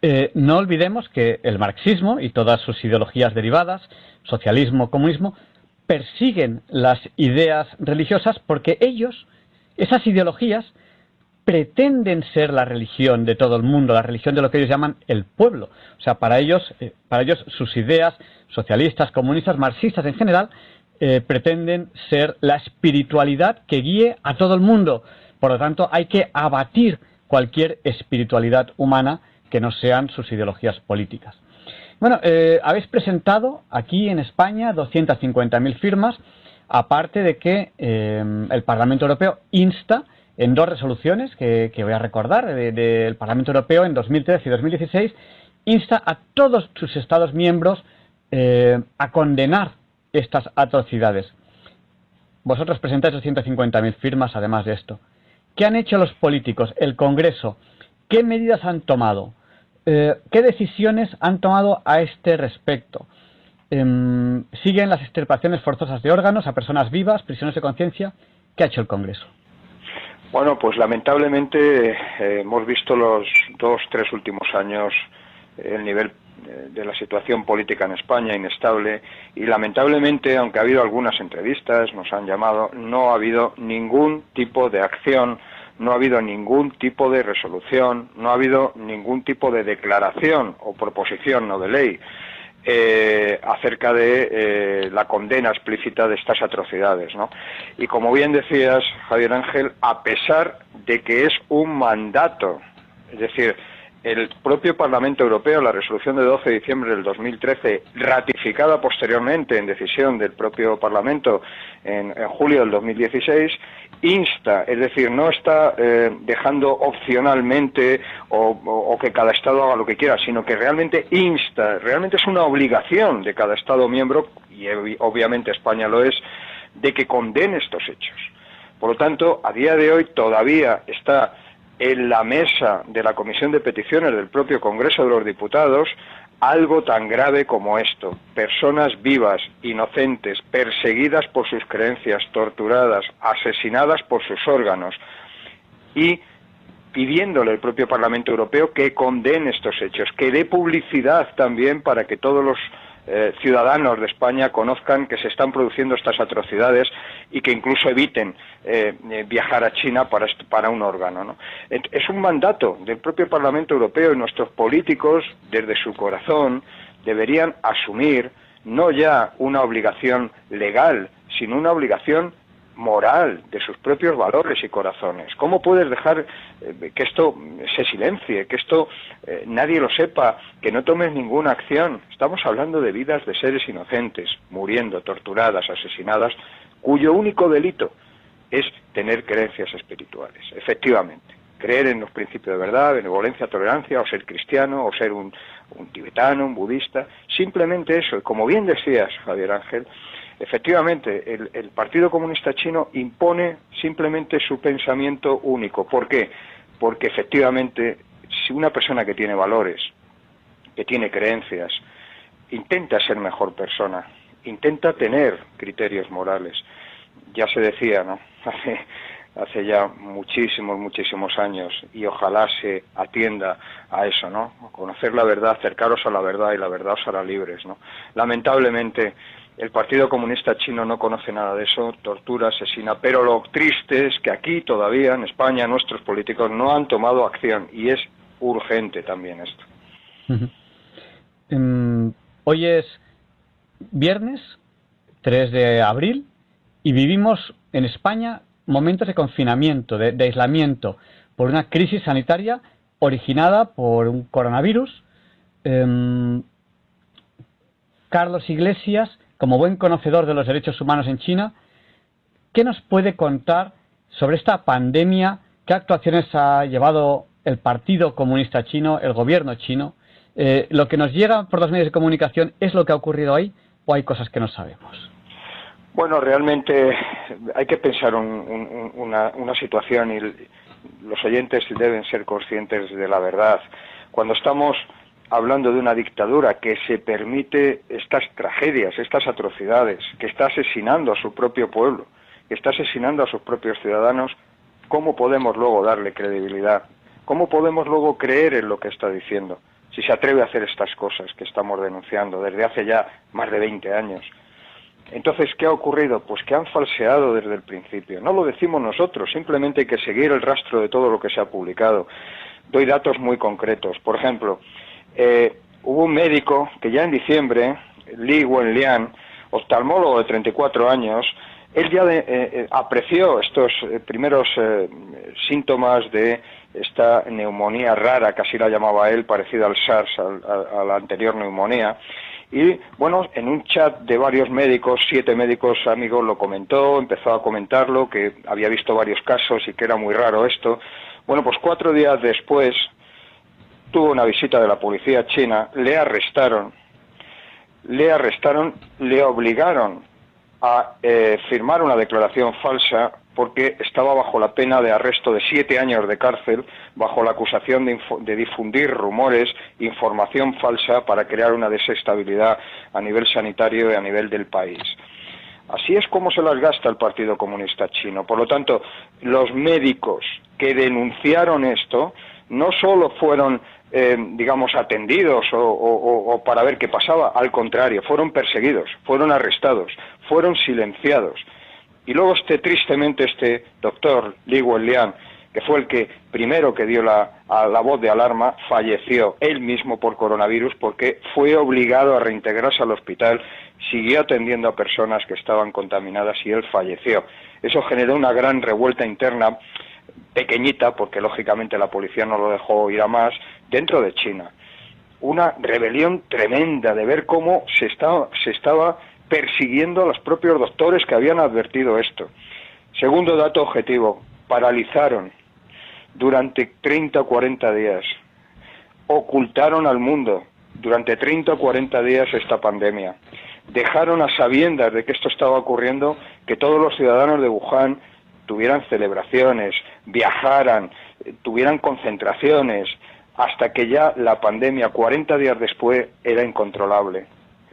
Eh, no olvidemos que el marxismo y todas sus ideologías derivadas, socialismo, comunismo, persiguen las ideas religiosas porque ellos, esas ideologías, pretenden ser la religión de todo el mundo, la religión de lo que ellos llaman el pueblo. O sea, para ellos, eh, para ellos sus ideas socialistas, comunistas, marxistas en general, eh, pretenden ser la espiritualidad que guíe a todo el mundo. Por lo tanto, hay que abatir cualquier espiritualidad humana que no sean sus ideologías políticas. Bueno, eh, habéis presentado aquí en España 250.000 firmas, aparte de que el Parlamento Europeo insta en dos resoluciones que, voy a recordar del Parlamento Europeo en 2013 y 2016, insta a todos sus Estados miembros eh, a condenar estas atrocidades. Vosotros presentáis 250.000 firmas además de esto. ¿Qué han hecho los políticos, el Congreso? ¿Qué medidas han tomado? Eh, ¿Qué decisiones han tomado a este respecto? Em, ¿Siguen las extirpaciones forzosas de órganos a personas vivas, prisiones de conciencia? ¿Qué ha hecho el Congreso? Bueno, pues lamentablemente eh, hemos visto los dos, tres últimos años eh, el nivel eh, de la situación política en España inestable y lamentablemente, aunque ha habido algunas entrevistas, nos han llamado, no ha habido ningún tipo de acción, no ha habido ningún tipo de resolución, no ha habido ningún tipo de declaración o proposición no de ley eh, acerca de eh, la condena explícita de estas atrocidades. ¿no? Y como bien decías, Javier Ángel, a pesar de que es un mandato, es decir, el propio Parlamento Europeo, la resolución de 12 de diciembre del 2013, ratificada posteriormente en decisión del propio Parlamento en, julio del 2016, insta, es decir, no está eh, dejando opcionalmente o, que cada Estado haga lo que quiera, sino que realmente insta, realmente es una obligación de cada Estado miembro, y obviamente España lo es, de que condene estos hechos. Por lo tanto, a día de hoy todavía está en la mesa de la Comisión de Peticiones del propio Congreso de los Diputados algo tan grave como esto. Personas vivas, inocentes, perseguidas por sus creencias, torturadas, asesinadas por sus órganos y pidiéndole al propio Parlamento Europeo que condene estos hechos, que dé publicidad también para que todos los eh, ciudadanos de España conozcan que se están produciendo estas atrocidades y que incluso eviten eh, eh, viajar a China para, para un órgano. Es un mandato del propio Parlamento Europeo y nuestros políticos, desde su corazón, deberían asumir no ya una obligación legal, sino una obligación moral de sus propios valores y corazones. ¿Cómo puedes dejar eh, que esto se silencie, que esto eh, nadie lo sepa, que no tomes ninguna acción? Estamos hablando de vidas de seres inocentes, muriendo, torturadas, asesinadas, cuyo único delito es tener creencias espirituales, efectivamente. Creer en los principios de verdad, benevolencia, tolerancia, o ser cristiano, o ser un, un tibetano, un budista, simplemente eso. Y como bien decías, Javier Ángel, Efectivamente, el, Partido Comunista Chino impone simplemente su pensamiento único. ¿Por qué? Porque efectivamente, si una persona que tiene valores, que tiene creencias, intenta ser mejor persona, intenta tener criterios morales, ya se decía, ¿no? [laughs] Hace, hace ya muchísimos, muchísimos años y ojalá se atienda a eso, ¿no? Conocer la verdad, acercaros a la verdad y la verdad os hará libres, ¿no? Lamentablemente el Partido Comunista Chino no conoce nada de eso, tortura, asesina, pero lo triste es que aquí todavía, en España, nuestros políticos no han tomado acción y es urgente también esto. Em, hoy es viernes 3 de abril y vivimos en España momentos de confinamiento, de, aislamiento, por una crisis sanitaria originada por un coronavirus. Em, Carlos Iglesias como buen conocedor de los derechos humanos en China, ¿qué nos puede contar sobre esta pandemia? ¿Qué actuaciones ha llevado el Partido Comunista Chino, el gobierno chino? Eh, ¿Lo que nos llega por los medios de comunicación es lo que ha ocurrido ahí o hay cosas que no sabemos? Bueno, realmente hay que pensar una, una situación y los oyentes deben ser conscientes de la verdad. Cuando estamos hablando de una dictadura que se permite estas tragedias, estas atrocidades, que está asesinando a su propio pueblo, que está asesinando a sus propios ciudadanos, ¿cómo podemos luego darle credibilidad? ¿Cómo podemos luego creer en lo que está diciendo? Si se atreve a hacer estas cosas que estamos denunciando desde hace ya más de 20 años. Entonces, ¿qué ha ocurrido? Pues que han falseado desde el principio. No lo decimos nosotros, simplemente hay que seguir el rastro de todo lo que se ha publicado. Doy datos muy concretos. Por ejemplo, eh, hubo un médico que ya en diciembre, Li Wenlian, oftalmólogo de 34 años, él ya eh, eh, apreció estos primeros síntomas de esta neumonía rara, que así la llamaba él, parecida al SARS, a la anterior neumonía, y bueno, en un chat de varios médicos, siete médicos amigos lo comentó, empezó a comentarlo, que había visto varios casos y que era muy raro esto. Bueno, pues cuatro días después tuvo una visita de la policía china, le arrestaron, le arrestaron, le obligaron a eh, firmar una declaración falsa porque estaba bajo la pena de arresto de siete años de cárcel bajo la acusación de, difundir rumores, información falsa para crear una desestabilidad a nivel sanitario y a nivel del país. Así es como se las gasta el Partido Comunista Chino. Por lo tanto, los médicos que denunciaron esto no solo fueron, eh, digamos, atendidos o para ver qué pasaba, al contrario, fueron perseguidos, fueron arrestados, fueron silenciados y luego este, tristemente, este doctor Li Wenlian, que fue el que primero que dio la, la voz de alarma, falleció él mismo por coronavirus porque fue obligado a reintegrarse al hospital, siguió atendiendo a personas que estaban contaminadas y él falleció. Eso generó una gran revuelta interna, pequeñita, porque lógicamente la policía no lo dejó ir a más, dentro de China. Una rebelión tremenda de ver cómo se estaba, se estaba persiguiendo a los propios doctores que habían advertido esto. Segundo dato objetivo, paralizaron durante 30 o 40 días, ocultaron al mundo durante 30 o 40 días esta pandemia. Dejaron a sabiendas de que esto estaba ocurriendo que todos los ciudadanos de Wuhan tuvieran celebraciones, viajaran, tuvieran concentraciones, hasta que ya la pandemia, 40 días después, era incontrolable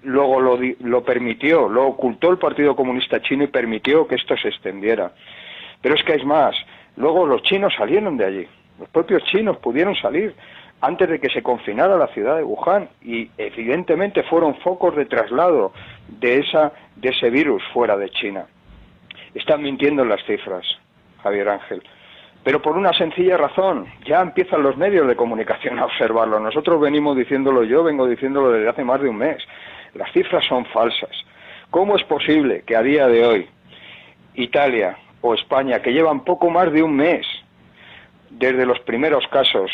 luego lo, lo permitió, lo ocultó el Partido Comunista Chino y permitió que esto se extendiera. Pero es que hay más. Luego los chinos salieron de allí. Los propios chinos pudieron salir antes de que se confinara la ciudad de Wuhan y evidentemente fueron focos de traslado de, esa, de ese virus fuera de China. Están mintiendo las cifras, Javier Ángel. Pero por una sencilla razón, ya empiezan los medios de comunicación a observarlo. Nosotros venimos diciéndolo, yo vengo diciéndolo desde hace más de un mes. Las cifras son falsas. ¿Cómo es posible que a día de hoy Italia o España, que llevan poco más de un mes desde los primeros casos,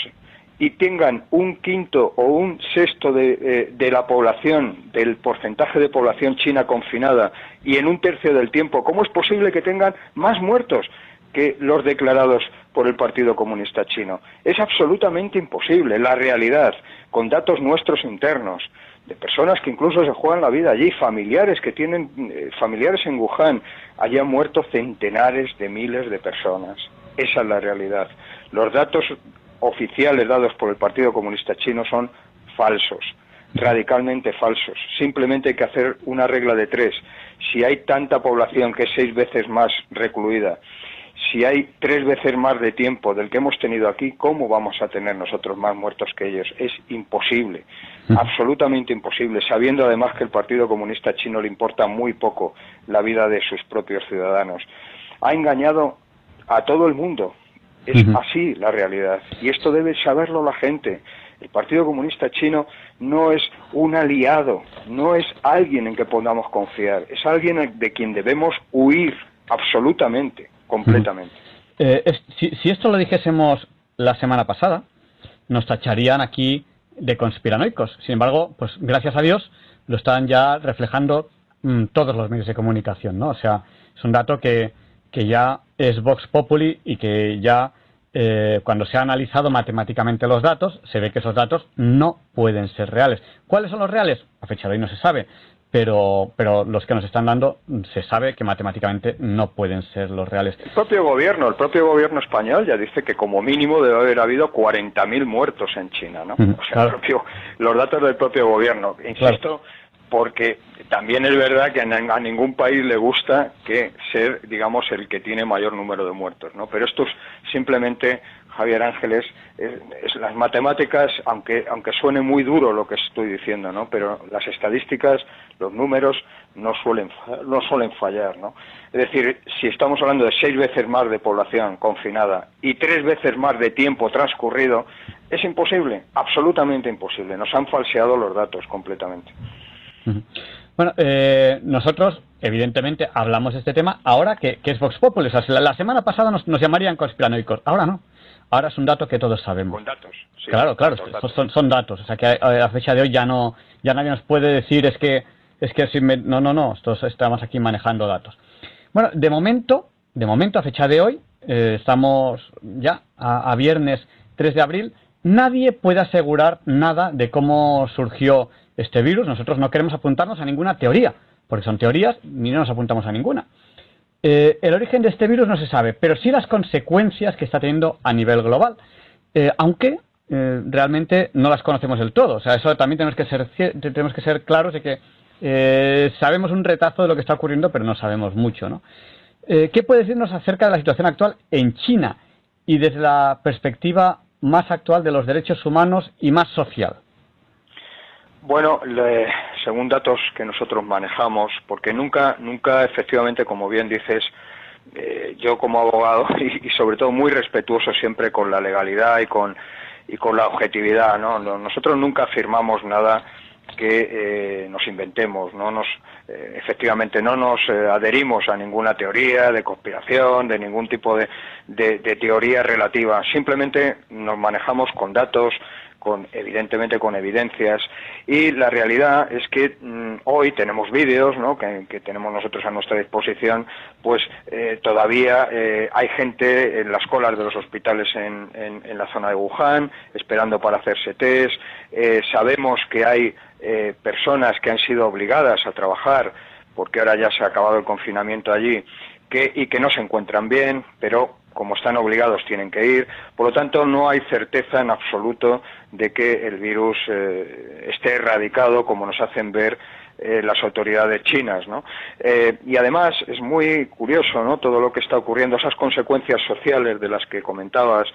y tengan un quinto o un sexto de, eh, la población, del porcentaje de población china confinada, y en un tercio del tiempo, ¿cómo es posible que tengan más muertos que los declarados por el Partido Comunista Chino? Es absolutamente imposible, la realidad, con datos nuestros internos de personas que incluso se juegan la vida allí, familiares que tienen eh, familiares en Wuhan, allí han muerto centenares de miles de personas. Esa es la realidad. Los datos oficiales dados por el Partido Comunista Chino son falsos, radicalmente falsos. Simplemente hay que hacer una regla de tres. Si hay tanta población que es seis veces más recluida, si hay tres veces más de tiempo del que hemos tenido aquí, ¿cómo vamos a tener nosotros más muertos que ellos? Es imposible, mm. absolutamente imposible, sabiendo además que el Partido Comunista Chino le importa muy poco la vida de sus propios ciudadanos. Ha engañado a todo el mundo. Es así la realidad. Y esto debe saberlo la gente. El Partido Comunista Chino no es un aliado, no es alguien en que podamos confiar, es alguien de quien debemos huir absolutamente completamente. Eh, si, esto lo dijésemos la semana pasada, nos tacharían aquí de conspiranoicos. Sin embargo, pues gracias a Dios lo están ya reflejando mm, todos los medios de comunicación, ¿no? O sea, es un dato que, que ya es Vox Populi y que ya eh, cuando se ha analizado matemáticamente los datos, se ve que esos datos no pueden ser reales. ¿Cuáles son los reales? A fecha de hoy no se sabe, pero, pero los que nos están dando se sabe que matemáticamente no pueden ser los reales. El propio gobierno, el propio gobierno español ya dice que como mínimo debe haber habido 40.000 muertos en China, ¿no? o sea, los datos del propio gobierno. Insisto, porque también es verdad que a ningún país le gusta que ser, digamos, el que tiene mayor número de muertos, ¿no? Pero esto es simplemente, Javier Ángeles, es, las matemáticas, aunque, aunque suene muy duro lo que estoy diciendo, ¿no? Pero las estadísticas, los números, no suelen, no suelen fallar, ¿no? Es decir, si estamos hablando de seis veces más de población confinada y tres veces más de tiempo transcurrido, es imposible, absolutamente imposible. Nos han falseado los datos completamente. Bueno, eh, nosotros, evidentemente, hablamos de este tema ahora que, es Vox Populi. la, semana pasada nos, llamarían conspiranoicos, ahora no. Ahora es un dato que todos sabemos. Con datos. claro, claro, Son, son, datos. O sea que a, fecha de hoy ya no, ya nadie nos puede decir es que, es que si no, no, no, estamos aquí manejando datos. Bueno, de momento, de momento a fecha de hoy, eh, estamos ya a, viernes 3 de abril, nadie puede asegurar nada de cómo surgió este virus. Nosotros no queremos apuntarnos a ninguna teoría, porque son teorías ni no nos apuntamos a ninguna. Eh, el origen de este virus no se sabe, pero sí las consecuencias que está teniendo a nivel global, eh, aunque realmente no las conocemos del todo. O sea, eso también tenemos que ser, tenemos que ser claros de que sabemos un retazo de lo que está ocurriendo, pero no sabemos mucho. ¿no? ¿Qué puede decirnos acerca de la situación actual en China y desde la perspectiva más actual de los derechos humanos y más social? Bueno, según datos que nosotros manejamos, porque nunca, nunca efectivamente, como bien dices, eh, yo como abogado [laughs] y, sobre todo muy respetuoso siempre con la legalidad y con y con la objetividad, ¿no? Nosotros nunca afirmamos nada que eh, nos inventemos, no nos eh, efectivamente no nos adherimos a ninguna teoría de conspiración, de ningún tipo de, de, de teoría relativa, simplemente nos manejamos con datos, con evidentemente con evidencias y la realidad es que mm, hoy tenemos vídeos ¿no? que, tenemos nosotros a nuestra disposición pues eh, todavía eh, hay gente en las colas de los hospitales en, en, la zona de Wuhan esperando para hacerse test eh, sabemos que hay personas que han sido obligadas a trabajar porque ahora ya se ha acabado el confinamiento allí y que no se encuentran bien pero como están obligados tienen que ir. Por lo tanto, no hay certeza en absoluto de que el virus eh, esté erradicado como nos hacen ver eh, las autoridades chinas, ¿no? Eh, y además es muy curioso, ¿no? Todo lo que está ocurriendo, esas consecuencias sociales de las que comentabas,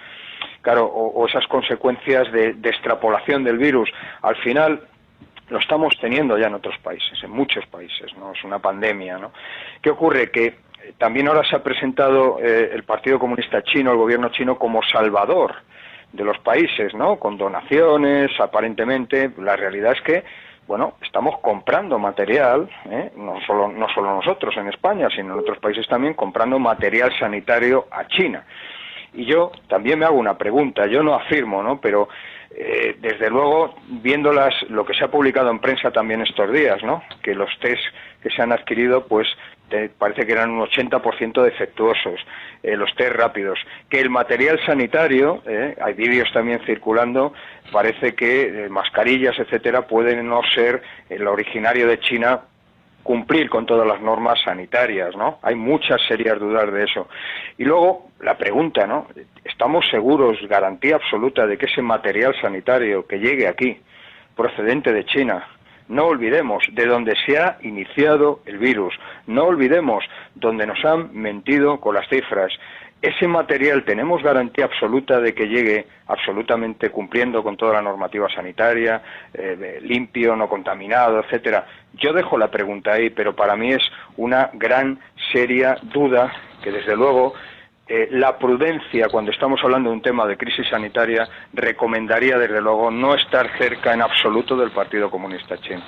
claro, o, esas consecuencias de, de extrapolación del virus. Al final, lo estamos teniendo ya en otros países, en muchos países, ¿no? Es una pandemia, ¿no? ¿Qué ocurre? Que también ahora se ha presentado eh, el Partido Comunista Chino, el gobierno chino, como salvador de los países, ¿no? Con donaciones, aparentemente. La realidad es que, bueno, estamos comprando material, ¿eh? no, solo, no nosotros en España, sino en otros países también, comprando material sanitario a China. Y yo también me hago una pregunta, yo no afirmo, ¿no? Pero eh, desde luego, viendo lo que se ha publicado en prensa también estos días, ¿no? Que los test que se han adquirido, pues parece que eran un 80% defectuosos, eh, los test rápidos, que el material sanitario, eh, hay vídeos también circulando, parece que eh, mascarillas, etcétera, pueden no ser el originario de China cumplir con todas las normas sanitarias, ¿no? Hay muchas serias dudas de eso. Y luego la pregunta, ¿no? ¿Estamos seguros, garantía absoluta de que ese material sanitario que llegue aquí, procedente de China, no olvidemos de dónde se ha iniciado el virus. No olvidemos dónde nos han mentido con las cifras. Ese material tenemos garantía absoluta de que llegue absolutamente cumpliendo con toda la normativa sanitaria, eh, limpio, no contaminado, etcétera. Yo dejo la pregunta ahí, pero para mí es una gran, seria duda que desde luego eh, la prudencia cuando estamos hablando de un tema de crisis sanitaria recomendaría desde luego no estar cerca en absoluto del Partido Comunista Chino.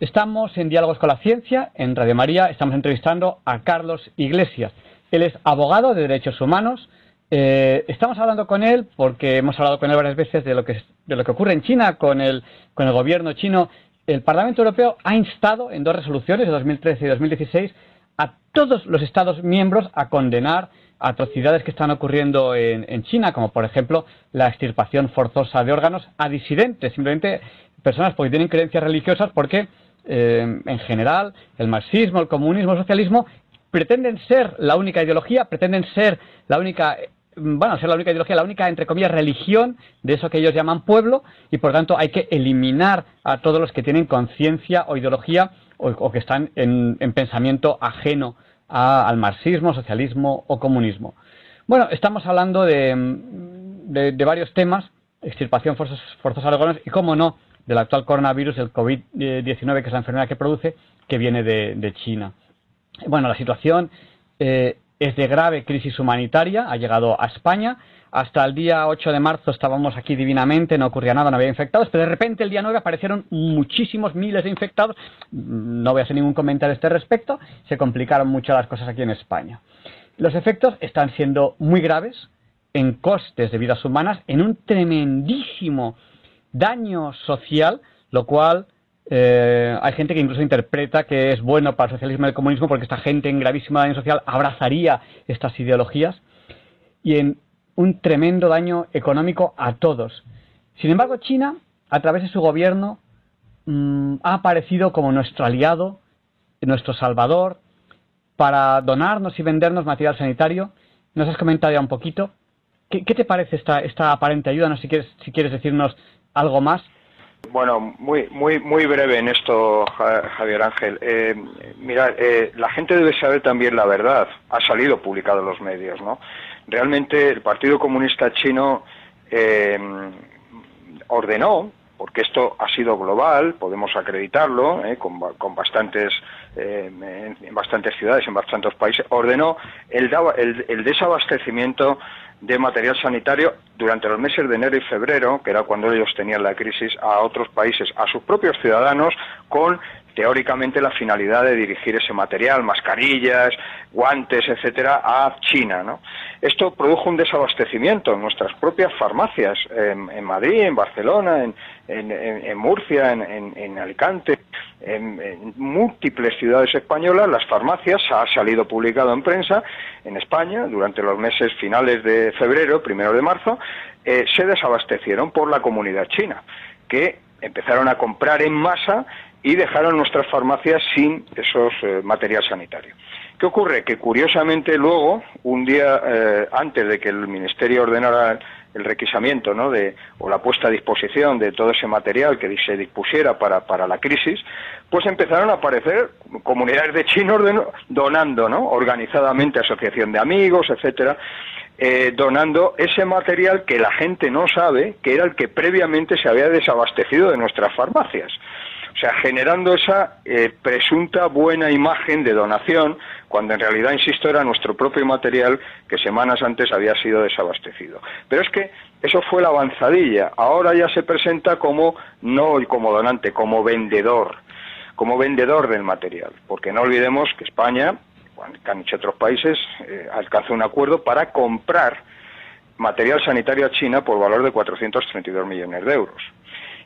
Estamos en Diálogos con la Ciencia, en Radio María, estamos entrevistando a Carlos Iglesias. Él es abogado de derechos humanos. Eh, estamos hablando con él porque hemos hablado con él varias veces de lo que, de lo que ocurre en China con el, con el gobierno chino. El Parlamento Europeo ha instado en dos resoluciones de 2013 y 2016 a todos los Estados miembros a condenar atrocidades que están ocurriendo en, China, como por ejemplo la extirpación forzosa de órganos a disidentes, simplemente personas porque tienen creencias religiosas, porque eh, en general el marxismo, el comunismo, el socialismo pretenden ser la única ideología, pretenden ser la única bueno, ser la única ideología, la única, entre comillas, religión de eso que ellos llaman pueblo, y por tanto hay que eliminar a todos los que tienen conciencia o ideología o, que están en, pensamiento ajeno al marxismo, socialismo o comunismo. Bueno, estamos hablando de, de, varios temas, extirpación forzosa de y, cómo no, del actual coronavirus, el COVID-19, que es la enfermedad que produce, que viene de, China. Bueno, la situación eh, es de grave crisis humanitaria, ha llegado a España. Hasta el día 8 de marzo estábamos aquí divinamente, no ocurría nada, no había infectados, pero de repente el día 9 aparecieron muchísimos miles de infectados. No voy a hacer ningún comentario a este respecto, se complicaron mucho las cosas aquí en España. Los efectos están siendo muy graves en costes de vidas humanas, en un tremendísimo daño social, lo cual eh, hay gente que incluso interpreta que es bueno para el socialismo y el comunismo porque esta gente en gravísimo daño social abrazaría estas ideologías y en un tremendo daño económico a todos. Sin embargo, China, a través de su gobierno, mm, ha aparecido como nuestro aliado, nuestro salvador, para donarnos y vendernos material sanitario. Nos has comentado ya un poquito. ¿Qué, te parece esta, esta aparente ayuda? No sé si quieres, si quieres decirnos algo más. Bueno, muy, muy, muy breve en esto, Javier Ángel. Eh, mira, eh, la gente debe saber también la verdad. Ha salido publicado en los medios, ¿no? Realmente el Partido Comunista Chino eh, ordenó, porque esto ha sido global, podemos acreditarlo, con, con, bastantes, en, bastantes ciudades, en bastantes países, ordenó el, el, el desabastecimiento de material sanitario durante los meses de enero y febrero, que era cuando ellos tenían la crisis, a otros países, a sus propios ciudadanos, con teóricamente la finalidad de dirigir ese material, mascarillas, guantes, etcétera, a China. ¿no? Esto produjo un desabastecimiento en nuestras propias farmacias, en, Madrid, en Barcelona, en, Murcia, en, Alicante, en, múltiples ciudades españolas, las farmacias, ha salido publicado en prensa, en España, durante los meses finales de febrero, primero de marzo, eh, se desabastecieron por la comunidad china, que empezaron a comprar en masa y dejaron nuestras farmacias sin esos eh, material sanitario. ¿Qué ocurre? Que curiosamente luego, un día eh, antes de que el Ministerio ordenara el requisamiento ¿no? de, o la puesta a disposición de todo ese material que se dispusiera para, para la crisis, pues empezaron a aparecer comunidades de chinos donando, ¿no? organizadamente, asociación de amigos, etcétera, eh, donando ese material que la gente no sabe que era el que previamente se había desabastecido de nuestras farmacias. O sea, generando esa eh, presunta buena imagen de donación, cuando en realidad, insisto, era nuestro propio material que semanas antes había sido desabastecido. Pero es que eso fue la avanzadilla. Ahora ya se presenta como no como donante, como vendedor, como vendedor del material. Porque no olvidemos que España, que han hecho otros países, eh, alcanzó un acuerdo para comprar material sanitario a China por valor de 432 millones de euros.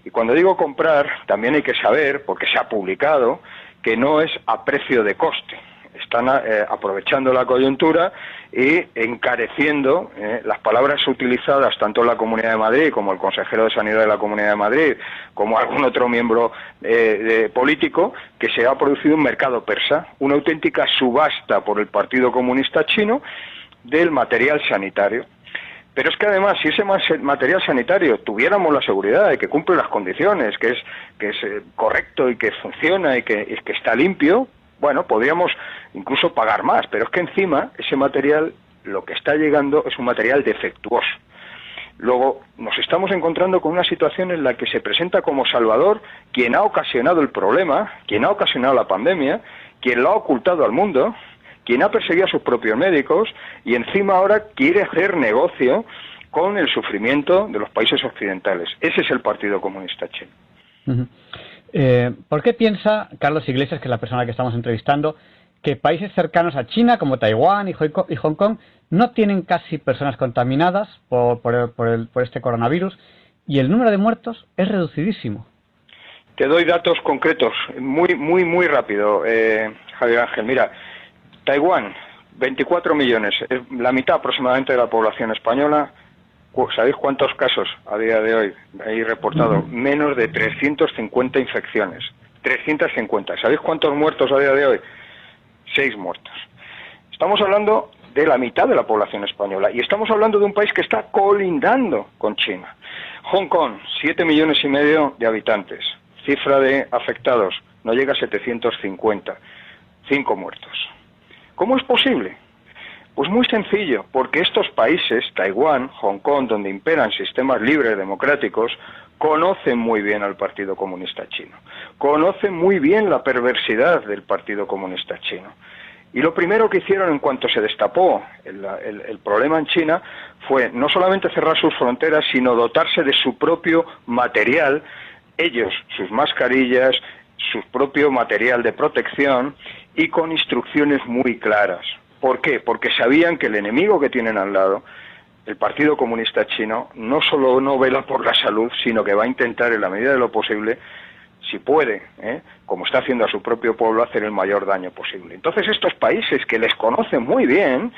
Y cuando digo comprar, también hay que saber, porque se ha publicado, que no es a precio de coste. Están eh, aprovechando la coyuntura y encareciendo eh, las palabras utilizadas tanto en la Comunidad de Madrid como el consejero de Sanidad de la Comunidad de Madrid, como algún otro miembro eh, político, que se ha producido un mercado persa, una auténtica subasta por el Partido Comunista Chino del material sanitario. Pero es que además, si ese material sanitario tuviéramos la seguridad de que cumple las condiciones, que es, que es eh, correcto y que funciona y que, que está limpio, bueno, podríamos incluso pagar más. Pero es que encima ese material, lo que está llegando es un material defectuoso. Luego nos estamos encontrando con una situación en la que se presenta como Salvador quien ha ocasionado el problema, quien ha ocasionado la pandemia, quien lo ha ocultado al mundo, quien ha perseguido a sus propios médicos y encima ahora quiere hacer negocio con el sufrimiento de los países occidentales. Ese es el Partido Comunista Chino. Eh, ¿Por qué piensa Carlos Iglesias, que es la persona que estamos entrevistando, que países cercanos a China, como Taiwán y Hong Kong, no tienen casi personas contaminadas por, por, este coronavirus y el número de muertos es reducidísimo? Te doy datos concretos, muy, muy, muy rápido, eh, Javier Ángel. Mira, Taiwán, 24 millones, la mitad aproximadamente de la población española. ¿Sabéis cuántos casos a día de hoy hay reportado? Menos de 350 infecciones. 350. ¿Sabéis cuántos muertos a día de hoy? Seis muertos. Estamos hablando de la mitad de la población española y estamos hablando de un país que está colindando con China. Hong Kong, 7 millones y medio de habitantes. Cifra de afectados, no llega a 750. Cinco muertos. ¿Cómo es posible? Pues muy sencillo, porque estos países, Taiwán, Hong Kong, donde imperan sistemas libres democráticos, conocen muy bien al Partido Comunista Chino, conocen muy bien la perversidad del Partido Comunista Chino. Y lo primero que hicieron en cuanto se destapó el, problema en China fue no solamente cerrar sus fronteras, sino dotarse de su propio material, ellos, sus mascarillas, su propio material de protección y con instrucciones muy claras. ¿Por qué? Porque sabían que el enemigo que tienen al lado, el Partido Comunista Chino, no solo no vela por la salud, sino que va a intentar en la medida de lo posible, si puede, ¿eh? como está haciendo a su propio pueblo, hacer el mayor daño posible. Entonces estos países que les conocen muy bien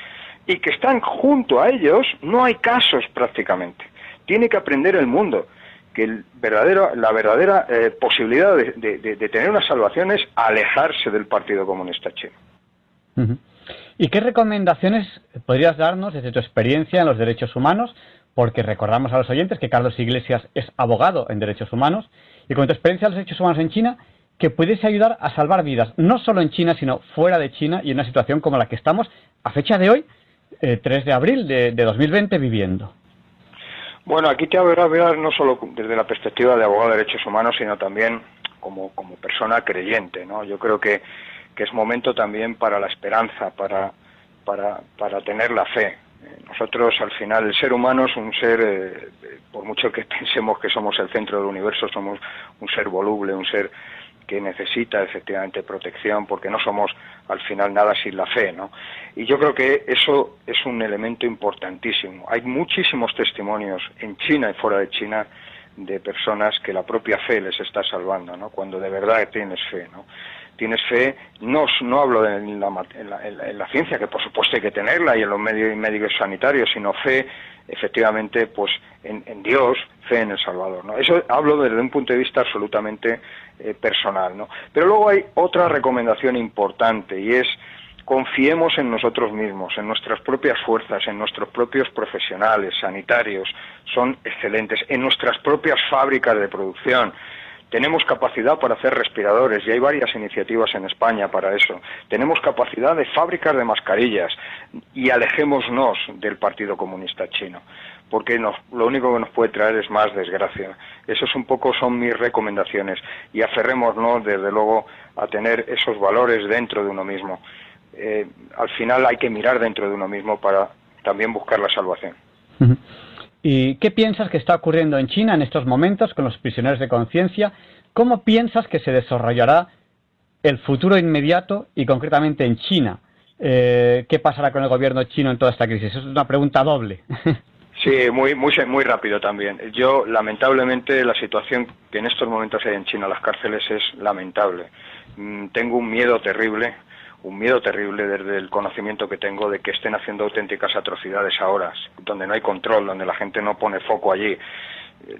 y que están junto a ellos, no hay casos prácticamente. Tiene que aprender el mundo que el verdadero, la verdadera eh, posibilidad de, tener una salvación es alejarse del Partido Comunista Chino. ¿Y qué recomendaciones podrías darnos desde tu experiencia en los derechos humanos? Porque recordamos a los oyentes que Carlos Iglesias es abogado en derechos humanos y con tu experiencia en los derechos humanos en China, que pudiese ayudar a salvar vidas, no solo en China, sino fuera de China y en una situación como la que estamos a fecha de hoy, 3 eh, de abril de, de 2020, viviendo. Bueno, aquí te a hablar no solo desde la perspectiva de abogado de derechos humanos, sino también como, como persona creyente, ¿no? Yo creo que, que es momento también para la esperanza, para, para, para tener la fe. Nosotros, al final, el ser humano es un ser, eh, por mucho que [laughs] pensemos que somos el centro del universo, somos un ser voluble, un ser que necesita efectivamente protección porque no somos al final nada sin la fe, ¿no? Y yo creo que eso es un elemento importantísimo. Hay muchísimos testimonios en China y fuera de China de personas que la propia fe les está salvando, ¿no? Cuando de verdad tienes fe, ¿no? Tienes fe, no, no hablo de la, en, la, ciencia, que por supuesto hay que tenerla, y en los medios médicos sanitarios, sino fe efectivamente pues en, Dios, fe en el Salvador. ¿no? Eso hablo desde un punto de vista absolutamente eh, personal. ¿no? Pero luego hay otra recomendación importante y es confiemos en nosotros mismos, en nuestras propias fuerzas, en nuestros propios profesionales, sanitarios, son excelentes, en nuestras propias fábricas de producción. Tenemos capacidad para hacer respiradores y hay varias iniciativas en España para eso. Tenemos capacidad de fábricas de mascarillas y alejémonos del Partido Comunista Chino, porque lo único que nos puede traer es más desgracia. Esos un poco son mis recomendaciones y aferrémonos desde luego a tener esos valores dentro de uno mismo. Eh, al final hay que mirar dentro de uno mismo para también buscar la salvación. ¿Y qué piensas que está ocurriendo en China en estos momentos con los prisioneros de conciencia? ¿Cómo piensas que se desarrollará el futuro inmediato y concretamente en China? Eh, ¿Qué pasará con el gobierno chino en toda esta crisis? Es una pregunta doble. [laughs] Sí, muy, muy, muy rápido también. Yo, lamentablemente, la situación que en estos momentos hay en China, las cárceles, es lamentable. Mm, tengo un miedo terrible un miedo terrible desde el conocimiento que tengo de que estén haciendo auténticas atrocidades ahora, donde no hay control, donde la gente no pone foco allí,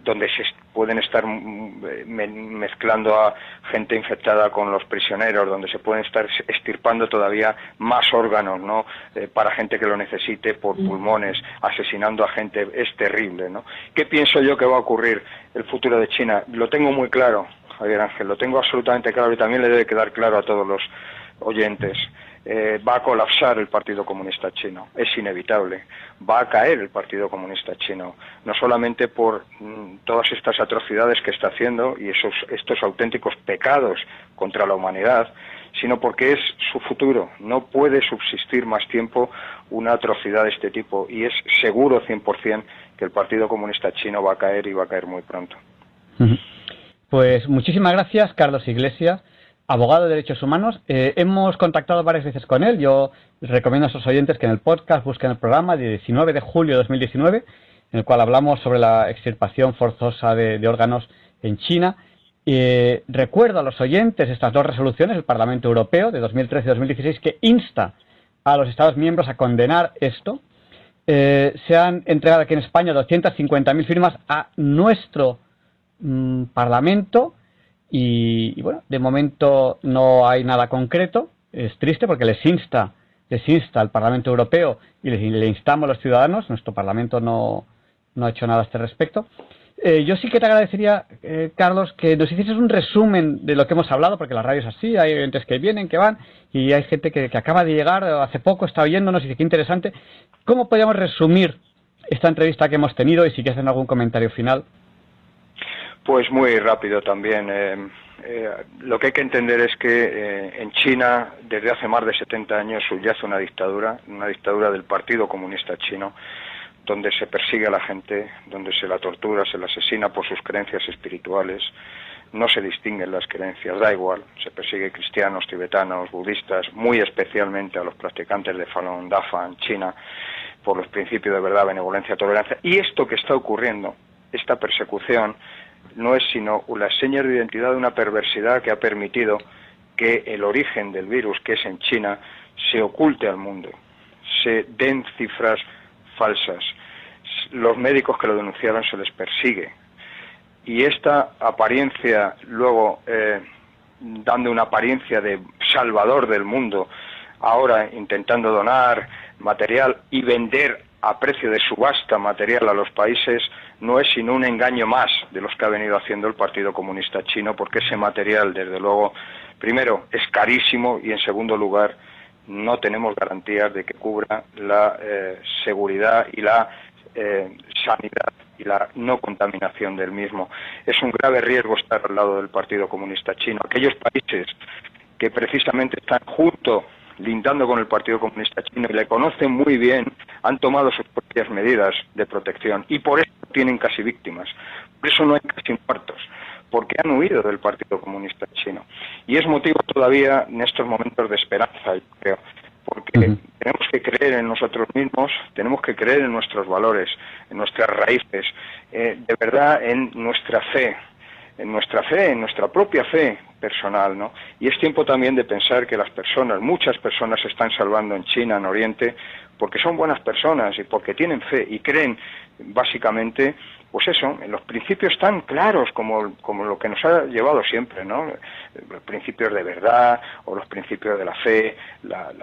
donde se pueden estar mezclando a gente infectada con los prisioneros, donde se pueden estar estirpando todavía más órganos, ¿no? Eh, para gente que lo necesite por mm. pulmones, asesinando a gente, es terrible, ¿no? ¿Qué pienso yo que va a ocurrir el futuro de China? Lo tengo muy claro, Javier Ángel, lo tengo absolutamente claro y también le debe quedar claro a todos los oyentes, eh, va a colapsar el Partido Comunista Chino. Es inevitable. Va a caer el Partido Comunista Chino. No solamente por mm, todas estas atrocidades que está haciendo y esos, estos auténticos pecados contra la humanidad, sino porque es su futuro. No puede subsistir más tiempo una atrocidad de este tipo y es seguro 100% que el Partido Comunista Chino va a caer y va a caer muy pronto. Pues muchísimas gracias, Carlos Iglesias abogado de derechos humanos. Eh, hemos contactado varias veces con él. Yo recomiendo a sus oyentes que en el podcast busquen el programa de 19 de julio de 2019, en el cual hablamos sobre la extirpación forzosa de, órganos en China. Eh, recuerdo a los oyentes estas dos resoluciones del Parlamento Europeo de 2013 y 2016 que insta a los Estados miembros a condenar esto. Eh, se han entregado aquí en España 250.000 firmas a nuestro mm, Parlamento y, bueno, de momento no hay nada concreto. Es triste porque les insta, les insta al Parlamento Europeo y le instamos a los ciudadanos. Nuestro Parlamento no, no ha hecho nada a este respecto. Eh, yo sí que te agradecería, eh, Carlos, que nos hicieses un resumen de lo que hemos hablado, porque la radio es así, hay oyentes que vienen, que van, y hay gente que, acaba de llegar, hace poco está oyéndonos y dice que interesante. ¿Cómo podríamos resumir esta entrevista que hemos tenido y si quieres hacer algún comentario final? Pues muy rápido también. Eh, eh, lo que hay que entender es que eh, en China, desde hace más de 70 años, subyace una dictadura, una dictadura del Partido Comunista Chino, donde se persigue a la gente, donde se la tortura, se la asesina por sus creencias espirituales, no se distinguen las creencias, da igual, se persigue cristianos, tibetanos, budistas, muy especialmente a los practicantes de Falun Dafa en China, por los principios de verdad, benevolencia, tolerancia. Y esto que está ocurriendo, esta persecución, no es sino la seña de identidad de una perversidad que ha permitido que el origen del virus, que es en China, se oculte al mundo, se den cifras falsas. Los médicos que lo denunciaron se les persigue. Y esta apariencia, luego eh, dando una apariencia de salvador del mundo, ahora intentando donar material y vender a precio de subasta material a los países no es sino un engaño más de los que ha venido haciendo el Partido Comunista Chino, porque ese material, desde luego, primero, es carísimo y, en segundo lugar, no tenemos garantías de que cubra la eh, seguridad y la eh, sanidad y la no contaminación del mismo. Es un grave riesgo estar al lado del Partido Comunista Chino. Aquellos países que precisamente están junto lindando con el Partido Comunista Chino y le conocen muy bien, han tomado sus propias medidas de protección y por eso tienen casi víctimas. Por eso no hay casi muertos, porque han huido del Partido Comunista Chino. Y es motivo todavía en estos momentos de esperanza, yo creo, porque tenemos que creer en nosotros mismos, tenemos que creer en nuestros valores, en nuestras raíces, eh, de verdad en nuestra fe, en nuestra fe, en nuestra propia fe personal, ¿no? Y es tiempo también de pensar que las personas, muchas personas se están salvando en China, en Oriente, porque son buenas personas y porque tienen fe y creen básicamente pues eso, los principios tan claros como, como, lo que nos ha llevado siempre, ¿no? Los principios de verdad o los principios de la fe, la,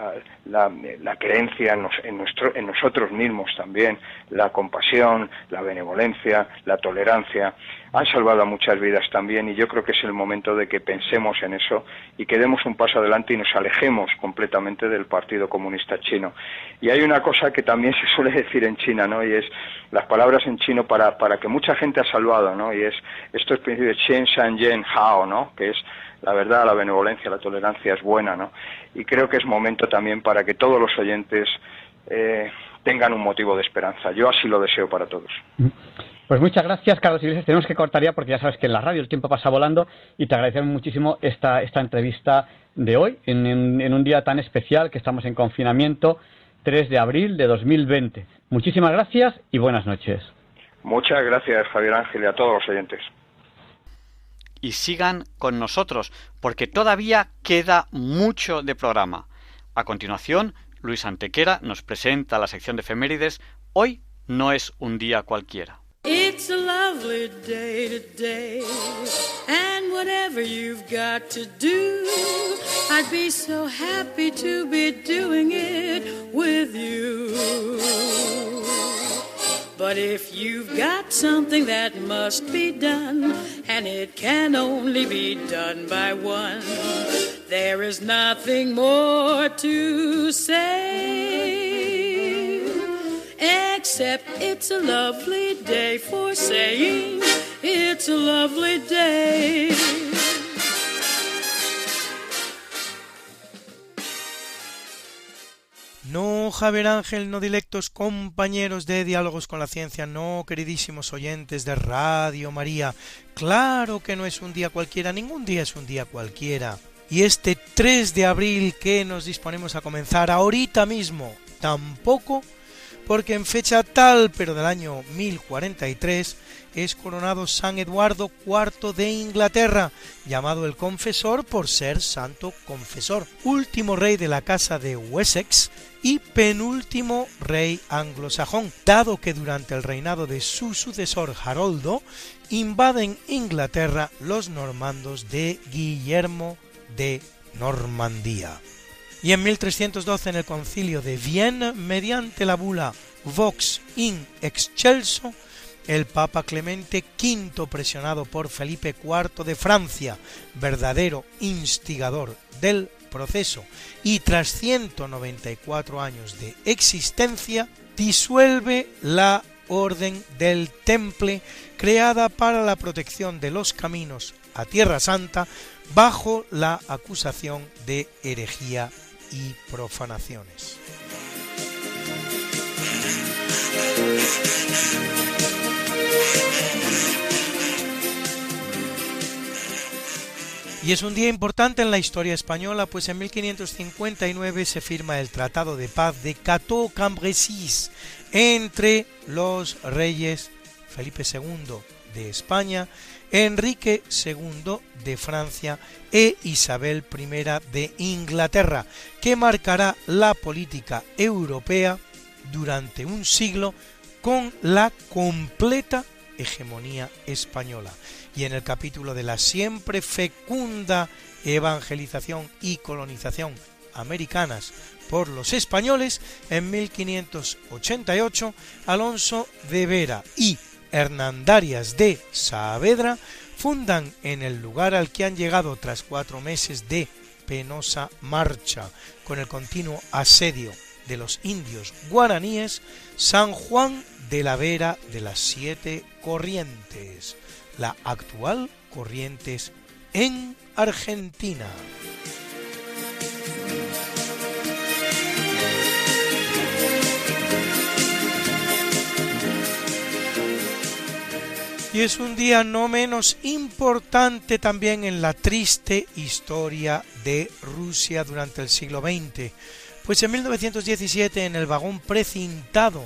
la, la, creencia en, en, nuestro, en nosotros mismos también, la compasión, la benevolencia, la tolerancia, han salvado a muchas vidas también y yo creo que es el momento de que pensemos en eso y que demos un paso adelante y nos alejemos completamente del Partido Comunista Chino. Y hay una cosa que también se suele decir en China, ¿no? Y es las palabras en chino para, para que mucha gente ha salvado, ¿no? Y es esto es principio de Chen Shan Yen Hao, ¿no? Que es la verdad, la benevolencia, la tolerancia es buena, ¿no? Y creo que es momento también para que todos los oyentes eh, tengan un motivo de esperanza. Yo así lo deseo para todos. Pues muchas gracias, Carlos Iglesias. Tenemos que cortar ya porque ya sabes que en la radio el tiempo pasa volando y te agradecemos muchísimo esta, esta entrevista de hoy, en, en un día tan especial que estamos en confinamiento, 3 de abril de 2020. Muchísimas gracias y buenas noches. Muchas gracias, Javier Ángel, y a todos los oyentes. Y sigan con nosotros, porque todavía queda mucho de programa. A continuación, Luis Antequera nos presenta la sección de efemérides. Hoy no es un día cualquiera. It's a lovely day today, and whatever you've got to do, I'd be so happy to be doing it with you. But if you've got something that must be done, and it can only be done by one, there is nothing more to say. Except it's a lovely day for saying it's a lovely day. No, Javier Ángel, no directos compañeros de Diálogos con la Ciencia, no, queridísimos oyentes de Radio María. Claro que no es un día cualquiera, ningún día es un día cualquiera. Y este 3 de abril que nos disponemos a comenzar ahorita mismo, tampoco, porque en fecha tal, pero del año 1043, es coronado San Eduardo IV de Inglaterra, llamado el Confesor por ser santo confesor, último rey de la casa de Wessex y penúltimo rey anglosajón, dado que durante el reinado de su sucesor Haroldo invaden Inglaterra los normandos de Guillermo de Normandía. Y en 1312 en el concilio de Viena, mediante la bula Vox in Excelso, el Papa Clemente V, presionado por Felipe IV de Francia, verdadero instigador del proceso, y tras 194 años de existencia, disuelve la Orden del Temple creada para la protección de los caminos a Tierra Santa bajo la acusación de herejía y profanaciones. Y es un día importante en la historia española, pues en 1559 se firma el Tratado de Paz de Cateau-Cambrésis entre los reyes Felipe II de España, Enrique II de Francia e Isabel I de Inglaterra, que marcará la política europea durante un siglo con la completa hegemonía española. Y en el capítulo de la siempre fecunda evangelización y colonización americanas por los españoles, en 1588 Alonso de Vera y Hernandarias de Saavedra fundan en el lugar al que han llegado tras cuatro meses de penosa marcha con el continuo asedio de los indios guaraníes San Juan de la Vera de las Siete Corrientes, la actual Corrientes en Argentina. Y es un día no menos importante también en la triste historia de Rusia durante el siglo XX, pues en 1917 en el vagón precintado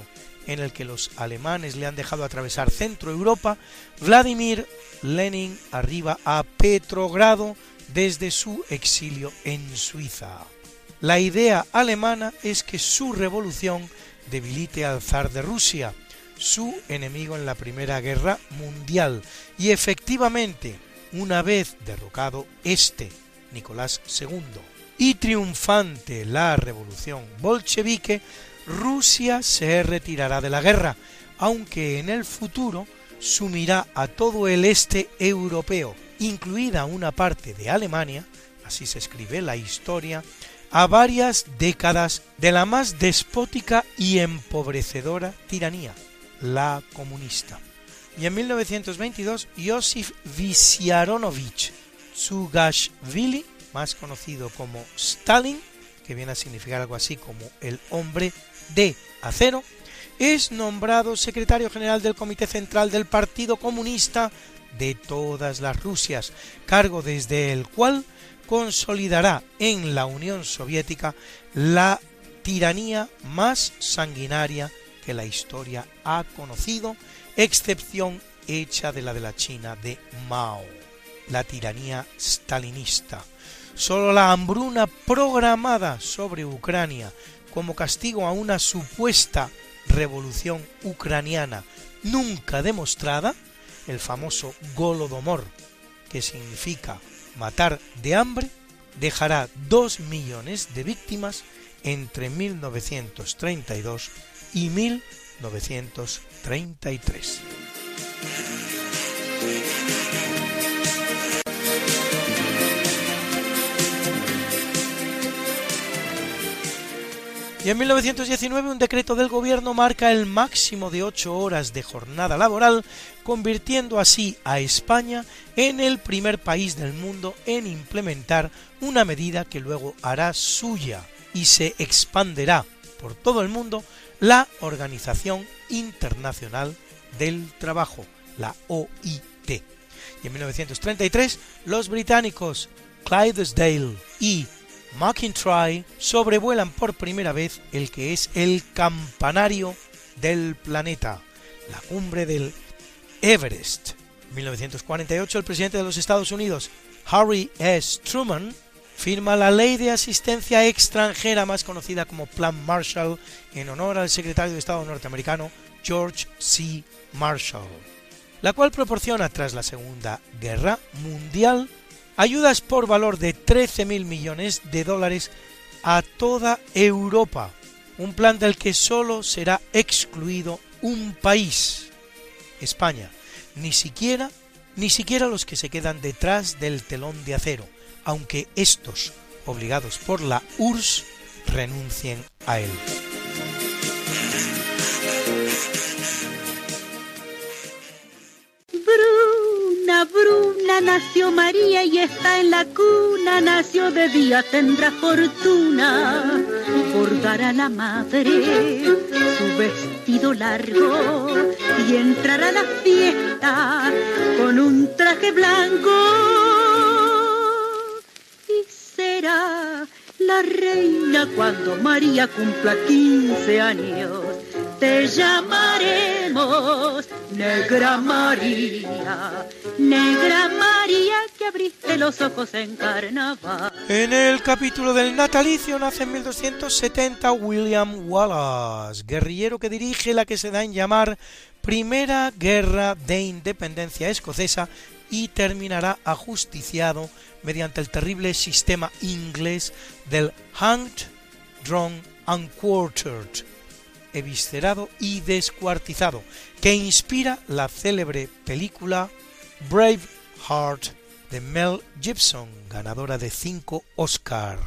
en el que los alemanes le han dejado atravesar Centro Europa, Vladimir Lenin arriba a Petrogrado desde su exilio en Suiza. La idea alemana es que su revolución debilite al zar de Rusia, su enemigo en la Primera Guerra Mundial, y efectivamente, una vez derrocado este, Nicolás II, y triunfante la revolución bolchevique, Rusia se retirará de la guerra, aunque en el futuro sumirá a todo el este europeo, incluida una parte de Alemania, así se escribe la historia, a varias décadas de la más despótica y empobrecedora tiranía, la comunista. Y en 1922, Josif Vissarionovich Tsugashvili, más conocido como Stalin, que viene a significar algo así como el hombre de acero, es nombrado secretario general del Comité Central del Partido Comunista de todas las Rusias, cargo desde el cual consolidará en la Unión Soviética la tiranía más sanguinaria que la historia ha conocido, excepción hecha de la de la China de Mao, la tiranía stalinista. Solo la hambruna programada sobre Ucrania como castigo a una supuesta revolución ucraniana nunca demostrada, el famoso Golodomor, que significa matar de hambre, dejará dos millones de víctimas entre 1932 y 1933. Y en 1919 un decreto del gobierno marca el máximo de ocho horas de jornada laboral, convirtiendo así a España en el primer país del mundo en implementar una medida que luego hará suya y se expanderá por todo el mundo la Organización Internacional del Trabajo, la OIT. Y en 1933 los británicos Clydesdale y McIntyre sobrevuelan por primera vez el que es el campanario del planeta, la cumbre del Everest. En 1948 el presidente de los Estados Unidos, Harry S. Truman, firma la ley de asistencia extranjera más conocida como Plan Marshall en honor al secretario de Estado norteamericano George C. Marshall, la cual proporciona tras la Segunda Guerra Mundial ayudas por valor de 13.000 millones de dólares a toda Europa, un plan del que solo será excluido un país, España, ni siquiera, ni siquiera los que se quedan detrás del telón de acero, aunque estos, obligados por la URSS, renuncien a él. Bruna, Bruna, nació María y está en la cuna, nació de día, tendrá fortuna. Por dar a la madre su vestido largo y entrará a la fiesta con un traje blanco será la reina cuando María cumpla 15 años. Te llamaremos Negra María, Negra María que abriste los ojos en carnaval. En el capítulo del natalicio nace en 1270 William Wallace, guerrillero que dirige la que se da en llamar Primera Guerra de Independencia Escocesa y terminará ajusticiado mediante el terrible sistema inglés del hanged, drawn and quartered, eviscerado y descuartizado, que inspira la célebre película Brave Heart de Mel Gibson, ganadora de 5 Oscar.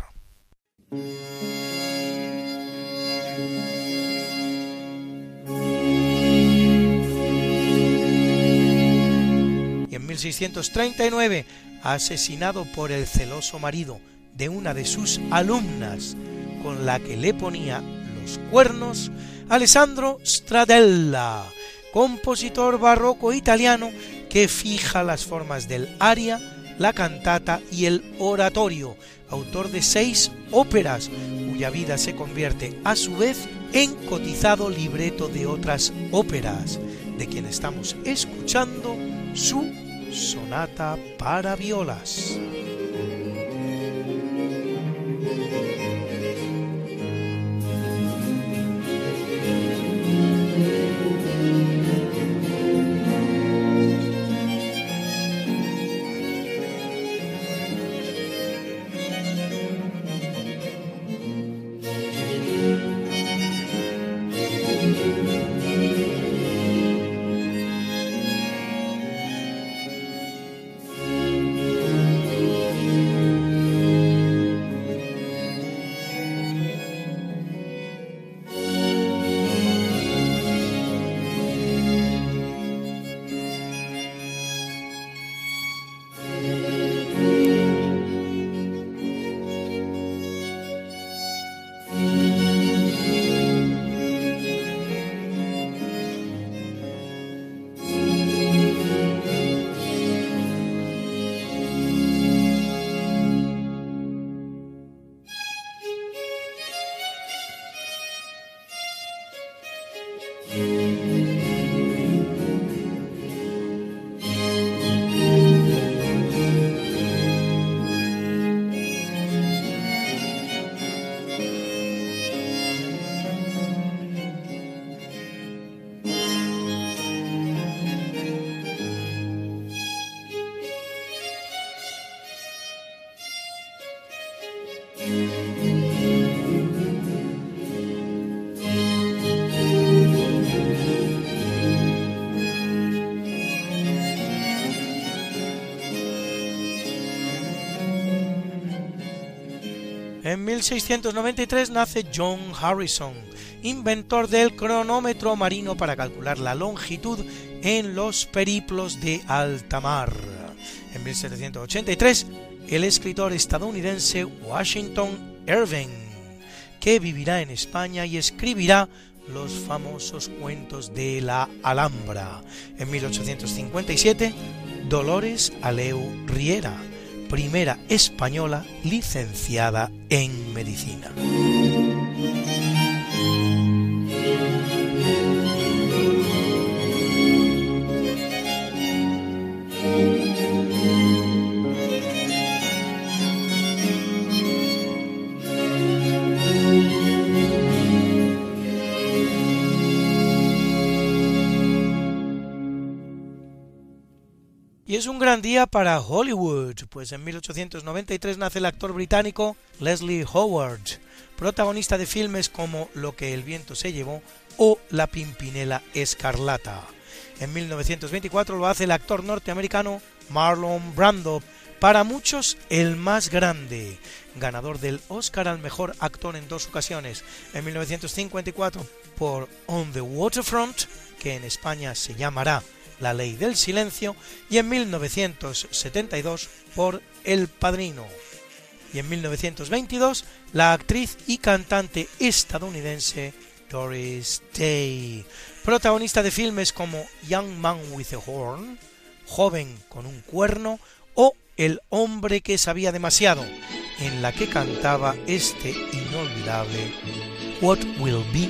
1639, asesinado por el celoso marido de una de sus alumnas con la que le ponía los cuernos, Alessandro Stradella, compositor barroco italiano que fija las formas del aria, la cantata y el oratorio, autor de seis óperas, cuya vida se convierte a su vez en cotizado libreto de otras óperas, de quien estamos escuchando su sonata para violas. 1693 nace John Harrison, inventor del cronómetro marino para calcular la longitud en los periplos de alta mar. En 1783, el escritor estadounidense Washington Irving, que vivirá en España y escribirá los famosos cuentos de la Alhambra. En 1857, Dolores Aleu Riera, primera española licenciada en medicina. Y es un gran día para Hollywood, pues en 1893 nace el actor británico Leslie Howard, protagonista de filmes como Lo que el viento se llevó o La Pimpinela Escarlata. En 1924 lo hace el actor norteamericano Marlon Brando, para muchos el más grande, ganador del Oscar al mejor actor en dos ocasiones, en 1954 por On the Waterfront, que en España se llamará La Ley del Silencio, y en 1972 por El Padrino. Y en 1922 la actriz y cantante estadounidense Doris Day, protagonista de filmes como Young Man with a Horn, Joven con un cuerno o El hombre que sabía demasiado, en la que cantaba este inolvidable What Will Be,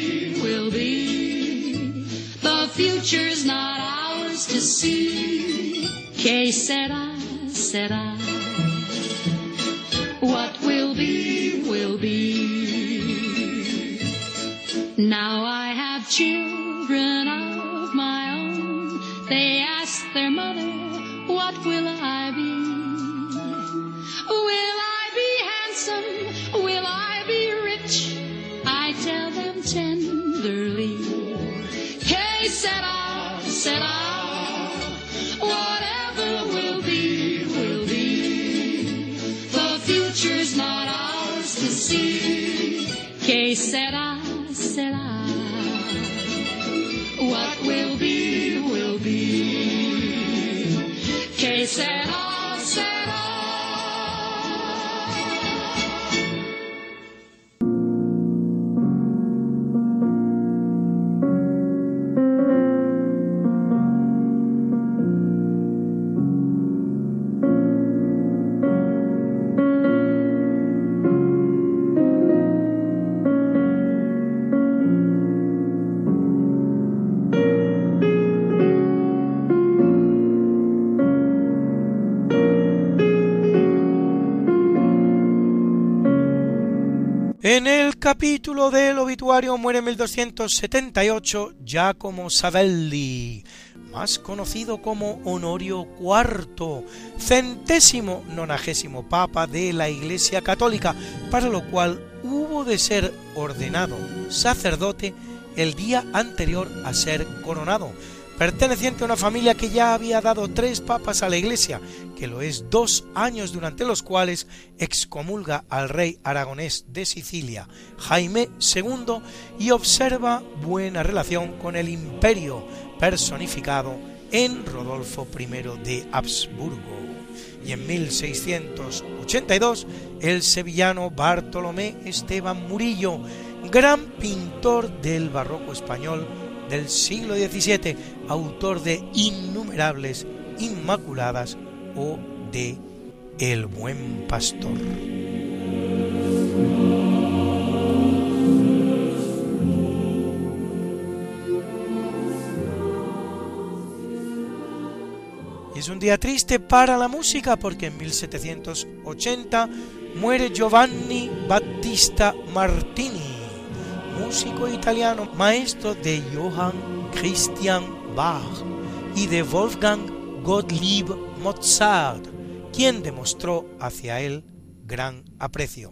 The future's not ours to see. Que sera, sera. What will be, will be. Now I have children of my own. They ask their mother, What will I be? Will I be handsome? Will I be rich? I tell them tenderly. Que sera, sera. Whatever will be, will be. The future's not ours to see. Que sera, sera. What will be, will be. Que sera, sera. En el capítulo del obituario muere en 1278 Giacomo Savelli, más conocido como Honorio IV, centésimo nonagésimo papa de la Iglesia Católica, para lo cual hubo de ser ordenado sacerdote el día anterior a ser coronado, perteneciente a una familia que ya había dado tres papas a la Iglesia, que lo es dos años durante los cuales excomulga al rey aragonés de Sicilia, Jaime II, y observa buena relación con el imperio personificado en Rodolfo I de Habsburgo. Y en 1682, el sevillano Bartolomé Esteban Murillo, gran pintor del barroco español del siglo XVII, autor de innumerables Inmaculadas o de El Buen Pastor. Es un día triste para la música porque en 1780 muere Giovanni Battista Martini, músico italiano, maestro de Johann Christian Bach y de Wolfgang Gottlieb Mozart, quien demostró hacia él gran aprecio.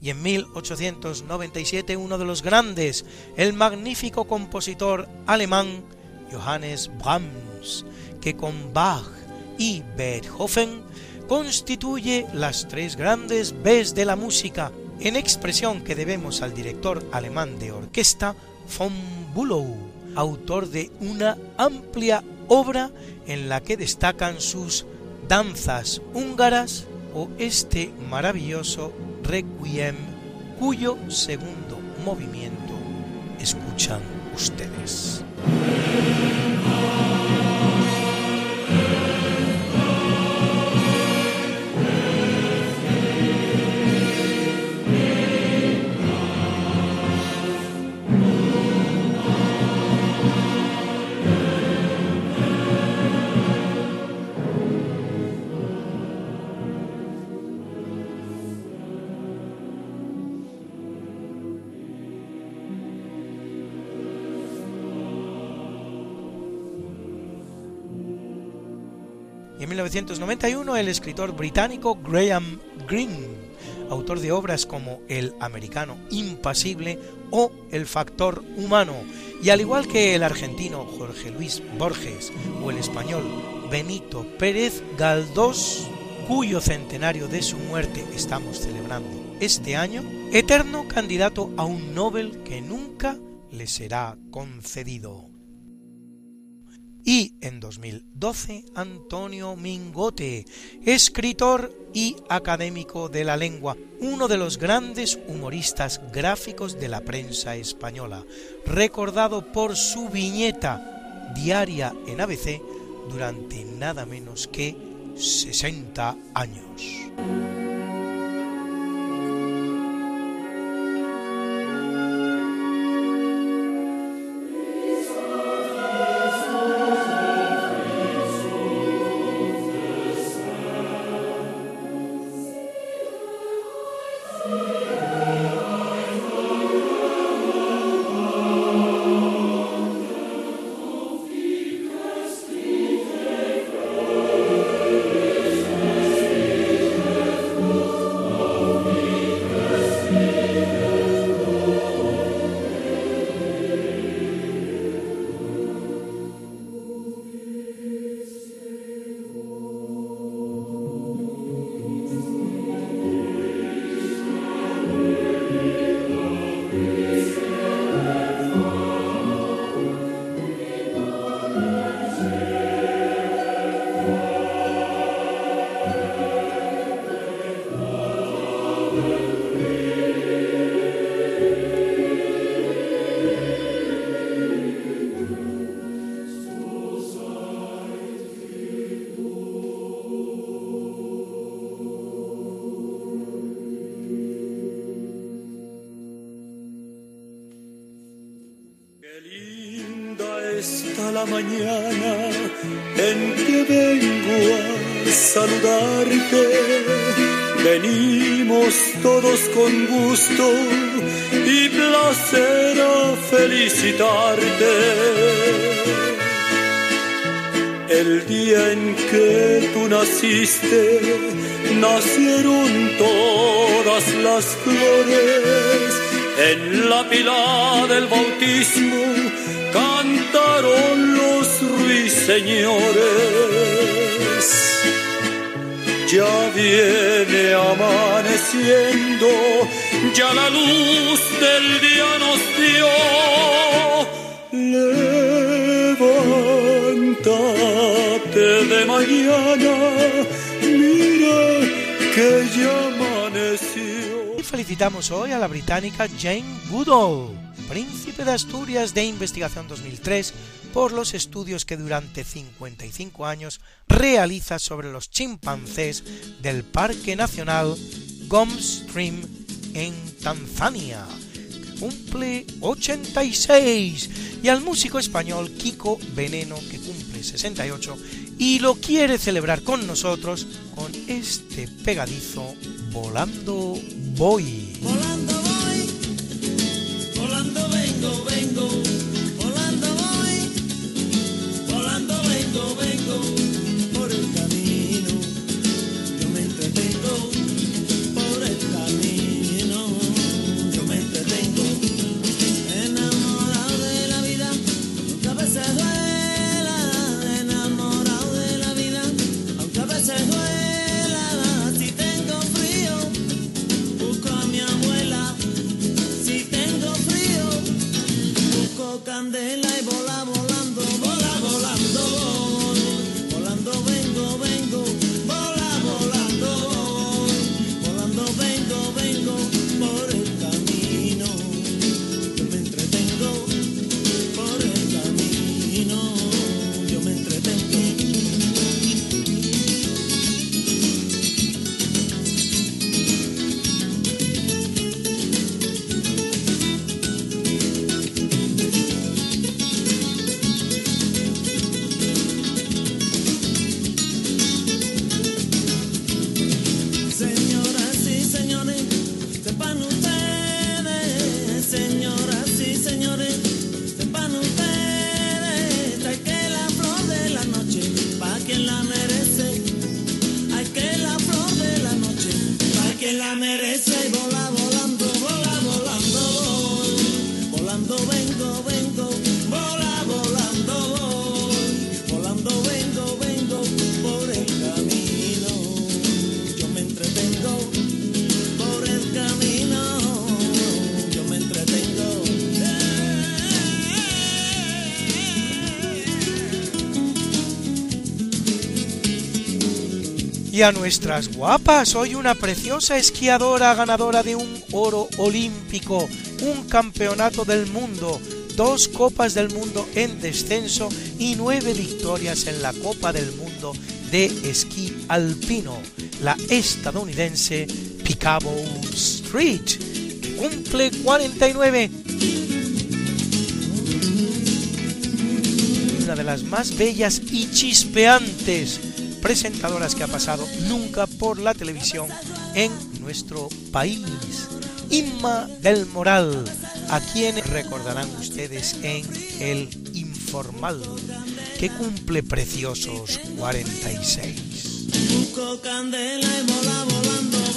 Y en 1897 uno de los grandes, el magnífico compositor alemán Johannes Brahms, que con Bach y Beethoven constituye las tres grandes Bs de la música, en expresión que debemos al director alemán de orquesta von Bülow, autor de una amplia obra en la que destacan sus danzas húngaras o este maravilloso requiem cuyo segundo movimiento escuchan ustedes. 1991 el escritor británico Graham Greene, autor de obras como El americano impasible o El factor humano, y al igual que el argentino Jorge Luis Borges o el español Benito Pérez Galdós, cuyo centenario de su muerte estamos celebrando este año, eterno candidato a un Nobel que nunca le será concedido. Y en 2012 Antonio Mingote, escritor y académico de la lengua, uno de los grandes humoristas gráficos de la prensa española, recordado por su viñeta diaria en ABC durante nada menos que 60 años. Bautismo cantaron los ruiseñores. Ya viene amaneciendo, ya la luz del día nos dio. Levántate de mañana, mira que ya amaneció. Y felicitamos hoy a la británica Jane Goodall de Asturias de Investigación 2003 por los estudios que durante 55 años realiza sobre los chimpancés del Parque Nacional Gomstream en Tanzania, que cumple 86, y al músico español Kiko Veneno, que cumple 68, y lo quiere celebrar con nosotros con este pegadizo. Volando voy, volando vengo, volando voy, volando vengo, vengo, candela y volar. Y a nuestras guapas, hoy una preciosa esquiadora ganadora de un oro olímpico, un campeonato del mundo, dos copas del mundo en descenso y nueve victorias en la Copa del Mundo de esquí alpino, la estadounidense Picabo Street, que cumple 49 una de las más bellas y chispeantes presentadoras que ha pasado nunca por la televisión en nuestro país. Inma del Moral, a quien recordarán ustedes en El Informal, que cumple preciosos 46. Busco candela y vola volando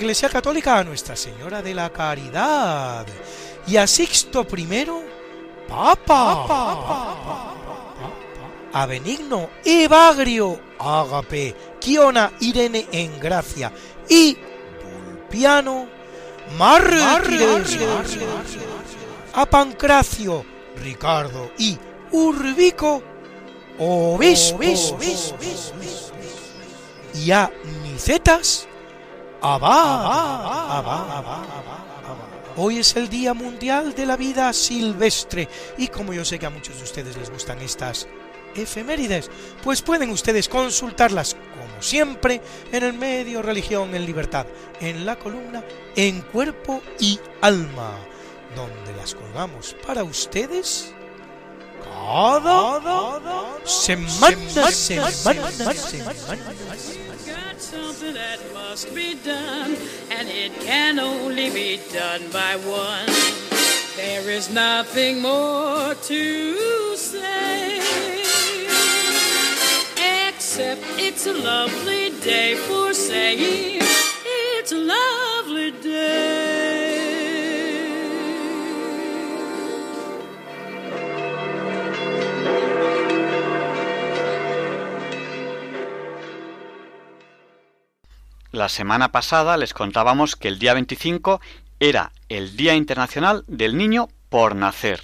Iglesia Católica a Nuestra Señora de la Caridad y a Sixto I, Papa. A Benigno, Evagrio, Ágape, Kiona, Irene en Gracia y Vulpiano, Mártires. A Pancracio, Ricardo y Urbico, Obispo. Y a Nicetas, Abad. Abad. Hoy es el Día Mundial de la Vida Silvestre y como yo sé que a muchos de ustedes les gustan estas efemérides, pues pueden ustedes consultarlas como siempre en el medio Religión en Libertad, en la columna En Cuerpo y Alma, donde las colgamos para ustedes cada semana, semana, semana. got something that must be done, and it can only be done by one. There is nothing more to say, except it's a lovely day for saying it's a lovely day. La semana pasada les contábamos que el día 25 era el Día Internacional del Niño por Nacer.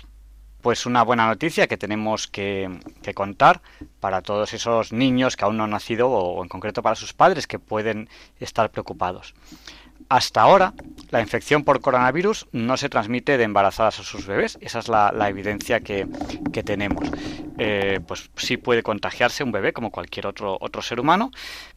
Pues una buena noticia que tenemos que, que contar para todos esos niños que aún no han nacido o en concreto para sus padres que pueden estar preocupados. Hasta ahora, la infección por coronavirus no se transmite de embarazadas a sus bebés. Esa es la, evidencia que, que tenemos. Eh, pues sí puede contagiarse un bebé como cualquier otro, otro ser humano,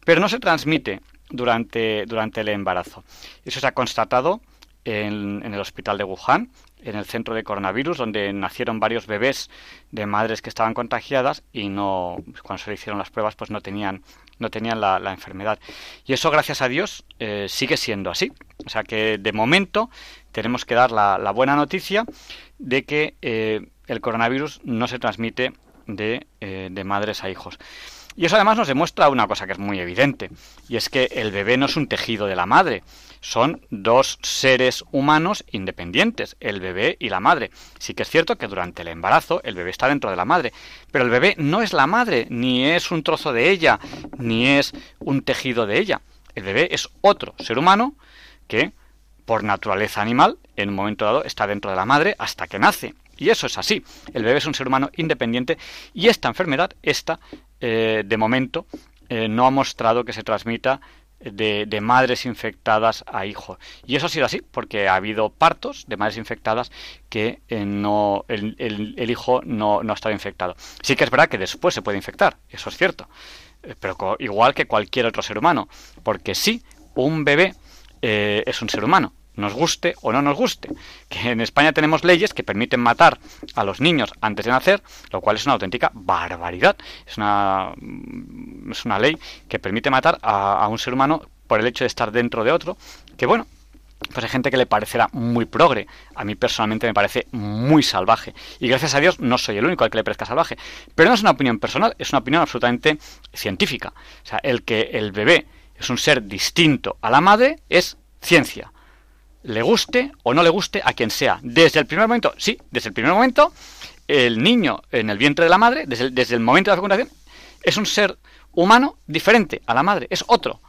pero no se transmite durante, durante el embarazo. Eso se ha constatado en, en el hospital de Wuhan, en el centro de coronavirus, donde nacieron varios bebés de madres que estaban contagiadas y no, cuando se le hicieron las pruebas, pues no tenían, no tenían la, enfermedad. Y eso, gracias a Dios, eh, sigue siendo así. O sea que de momento tenemos que dar la, la buena noticia de que eh, el coronavirus no se transmite de, eh, de madres a hijos. Y eso además nos demuestra una cosa que es muy evidente, y es que el bebé no es un tejido de la madre, son dos seres humanos independientes, el bebé y la madre. Sí que es cierto que durante el embarazo el bebé está dentro de la madre, pero el bebé no es la madre, ni es un trozo de ella, ni es un tejido de ella. El bebé es otro ser humano que, por naturaleza animal, en un momento dado está dentro de la madre hasta que nace. Y eso es así. El bebé es un ser humano independiente y esta enfermedad, esta, eh, de momento, eh, no ha mostrado que se transmita de, de, madres infectadas a hijos. Y eso ha sido así, porque ha habido partos de madres infectadas que eh, no el, hijo no, ha estado infectado. Sí que es verdad que después se puede infectar, eso es cierto, pero igual que cualquier otro ser humano, porque sí, un bebé es un ser humano, nos guste o no nos guste. Que en España tenemos leyes que permiten matar a los niños antes de nacer, lo cual es una auténtica barbaridad. Es una, es una ley que permite matar a, a un ser humano por el hecho de estar dentro de otro, que bueno, pues hay gente que le parecerá muy progre. A mí personalmente me parece muy salvaje. Y gracias a Dios no soy el único al que le parezca salvaje. Pero no es una opinión personal, es una opinión absolutamente científica. O sea, el que el bebé es un ser distinto a la madre es ciencia. Le guste o no le guste a quien sea. Desde el primer momento, sí, desde el primer momento, el niño en el vientre de la madre, desde el, desde el momento de la fecundación, es un ser humano diferente a la madre, es otro.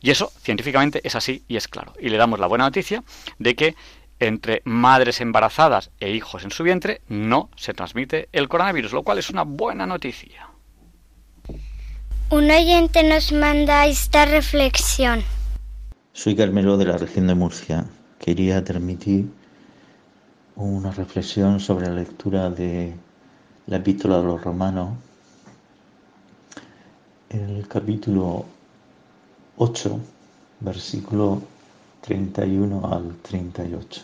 Y eso científicamente es así y es claro. Y le damos la buena noticia de que entre madres embarazadas e hijos en su vientre no se transmite el coronavirus, lo cual es una buena noticia. Un oyente nos manda esta reflexión. Soy Carmelo de la región de Murcia. Quería transmitir una reflexión sobre la lectura de la epístola de los romanos, el capítulo 8, versículo 31 al 38.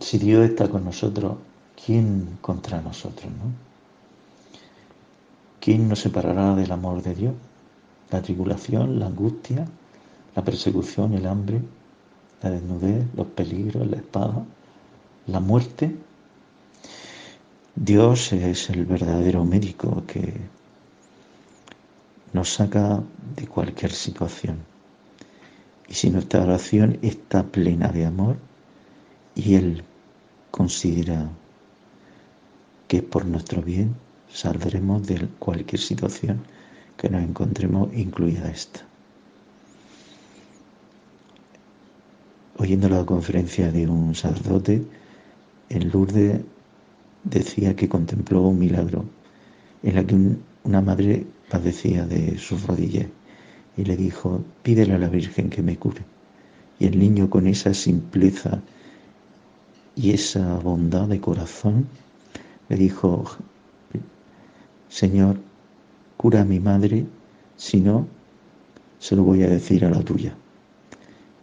Si Dios está con nosotros, ¿quién contra nosotros? No? ¿Quién nos separará del amor de Dios? La tribulación, la angustia, la persecución, el hambre, la desnudez, los peligros, la espada, la muerte. Dios es el verdadero médico que nos saca de cualquier situación. Y si nuestra oración está plena de amor y Él considera que por nuestro bien saldremos de cualquier situación que nos encontremos, incluida esta. Oyendo la conferencia de un sacerdote, en Lourdes decía que contempló un milagro en la que un, una madre padecía de sus rodillas y le dijo, pídele a la Virgen que me cure. Y el niño con esa simpleza y esa bondad de corazón le dijo, Señor, cura a mi madre, si no, se lo voy a decir a la tuya.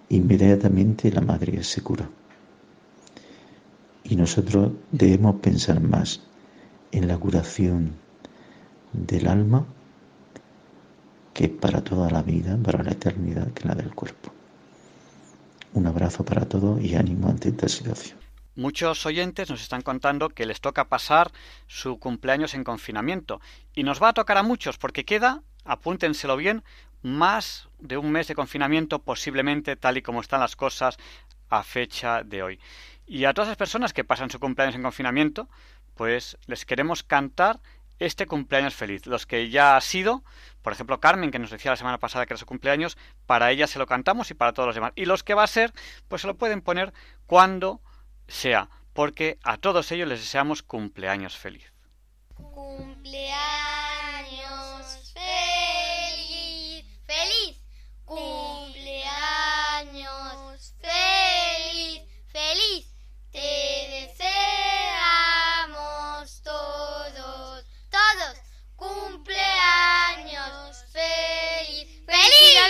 Inmediatamente la madre se curó. Y nosotros debemos pensar más en la curación del alma que para toda la vida, para la eternidad, que la del cuerpo. Un abrazo para todos y ánimo ante esta situación. Muchos oyentes nos están contando que les toca pasar su cumpleaños en confinamiento y nos va a tocar a muchos porque queda, apúntenselo bien, más de un mes de confinamiento posiblemente tal y como están las cosas a fecha de hoy. Y a todas las personas que pasan su cumpleaños en confinamiento, pues les queremos cantar este cumpleaños feliz. Los que ya ha sido, por ejemplo, Carmen, que nos decía la semana pasada que era su cumpleaños, para ella se lo cantamos y para todos los demás. Y los que va a ser, pues se lo pueden poner cuando sea, porque a todos ellos les deseamos cumpleaños feliz. Cumpleaños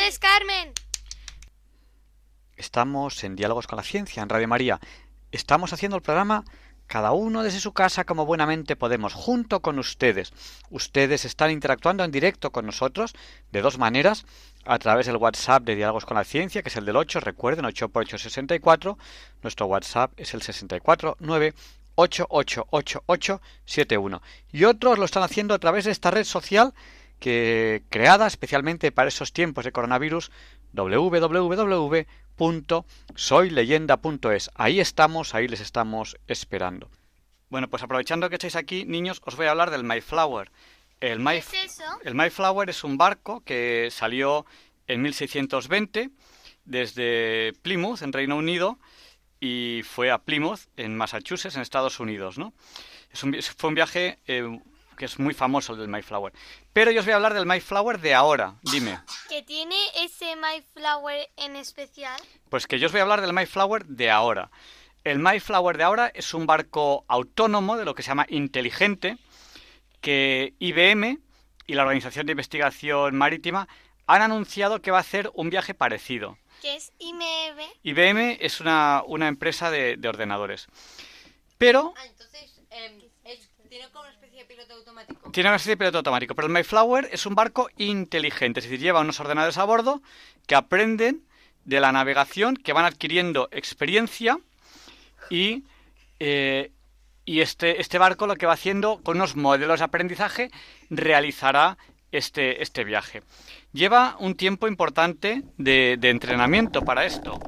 ¡Felicidades, Carmen! Estamos en Diálogos con la Ciencia, en Radio María. Estamos haciendo el programa cada uno desde su casa como buenamente podemos, junto con ustedes. Ustedes están interactuando en directo con nosotros de dos maneras, a través del WhatsApp de Diálogos con la Ciencia, que es el del 8, recuerden, 8 por 8 64. Nuestro WhatsApp es el 649 888871. Y otros lo están haciendo a través de esta red social que creada especialmente para esos tiempos de coronavirus www.soyleyenda.es. Ahí estamos, ahí les estamos esperando. Bueno, pues aprovechando que estáis aquí, niños, os voy a hablar del Mayflower. El, May... ¿Qué es eso? el Mayflower es un barco que salió en 1620 desde Plymouth, en Reino Unido, y fue a Plymouth, en Massachusetts, en Estados Unidos, ¿no? Es un, fue un viaje eh, que es muy famoso el del Mayflower. Pero yo os voy a hablar del Mayflower de ahora. Dime. ¿Que tiene ese Mayflower en especial? Pues que yo os voy a hablar del Mayflower de ahora. El Mayflower de ahora es un barco autónomo, de lo que se llama inteligente, que IBM y la Organización de Investigación Marítima han anunciado que va a hacer un viaje parecido. ¿Qué es IMEB? IBM es una, una empresa de, de ordenadores. Pero Ah, entonces, em, es- tiene como una de piloto automático. tiene una especie de piloto automático. Pero el Mayflower es un barco inteligente, es decir, lleva unos ordenadores a bordo que aprenden de la navegación, que van adquiriendo experiencia y, eh, y este, este barco lo que va haciendo con unos modelos de aprendizaje realizará este, este viaje. Lleva un tiempo importante de, de entrenamiento para esto.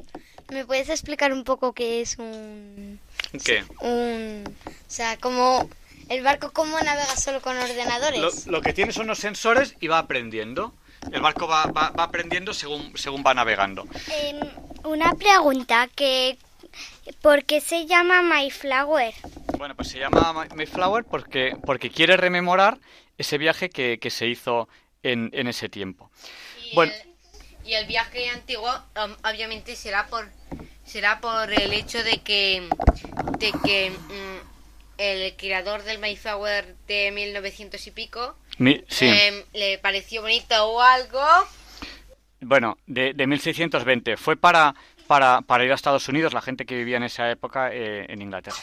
¿Me puedes explicar un poco qué es un... ¿Qué? un o sea, cómo... El barco cómo navega solo con ordenadores? Lo, lo que tiene son unos sensores y va aprendiendo. El barco va, va- va aprendiendo según, según va navegando. Em, una pregunta, que ¿por qué se llama Mayflower? Bueno, pues se llama Ma- Mayflower porque, porque quiere rememorar ese viaje que, que se hizo en, en ese tiempo. Bueno, Y el viaje antiguo, um, obviamente, será por será por el hecho de que de que mm, el creador del Mayflower de 1900 y pico mi- sí. em, le pareció bonito o algo. Bueno, de, de 1620. Fue para, para, para ir a Estados Unidos, la gente que vivía en esa época eh, en Inglaterra.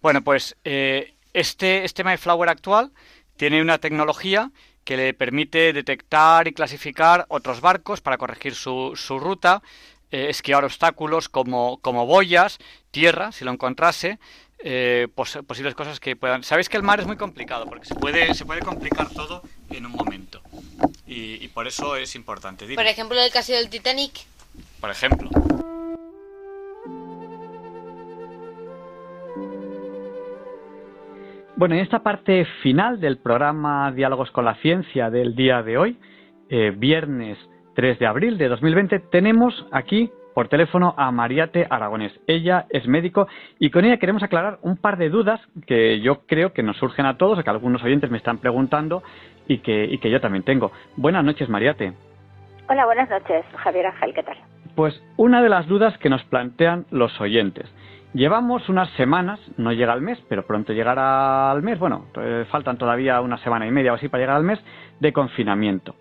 Bueno, pues eh, este, este Mayflower actual tiene una tecnología que le permite detectar y clasificar otros barcos para corregir su, su ruta, eh, esquivar obstáculos como, como boyas, tierra, si lo encontrase, eh, pos- posibles cosas que puedan... Sabéis que el mar es muy complicado porque se puede, se puede complicar todo en un momento. Y, y por eso es importante. Dime. Por ejemplo, el caso del Titanic. Por ejemplo. Bueno, en esta parte final del programa Diálogos con la Ciencia del día de hoy, eh, viernes 3 de abril de 2020, tenemos aquí por teléfono a Mariate Aragonés. Ella es médico y con ella queremos aclarar un par de dudas que yo creo que nos surgen a todos, que algunos oyentes me están preguntando y que, y que yo también tengo. Buenas noches, Mariate. Hola, buenas noches, Javier Ángel, ¿qué tal? Pues una de las dudas que nos plantean los oyentes. Llevamos unas semanas, no llega al mes, pero pronto llegará al mes, bueno, eh, faltan todavía una semana y media o así para llegar al mes de confinamiento.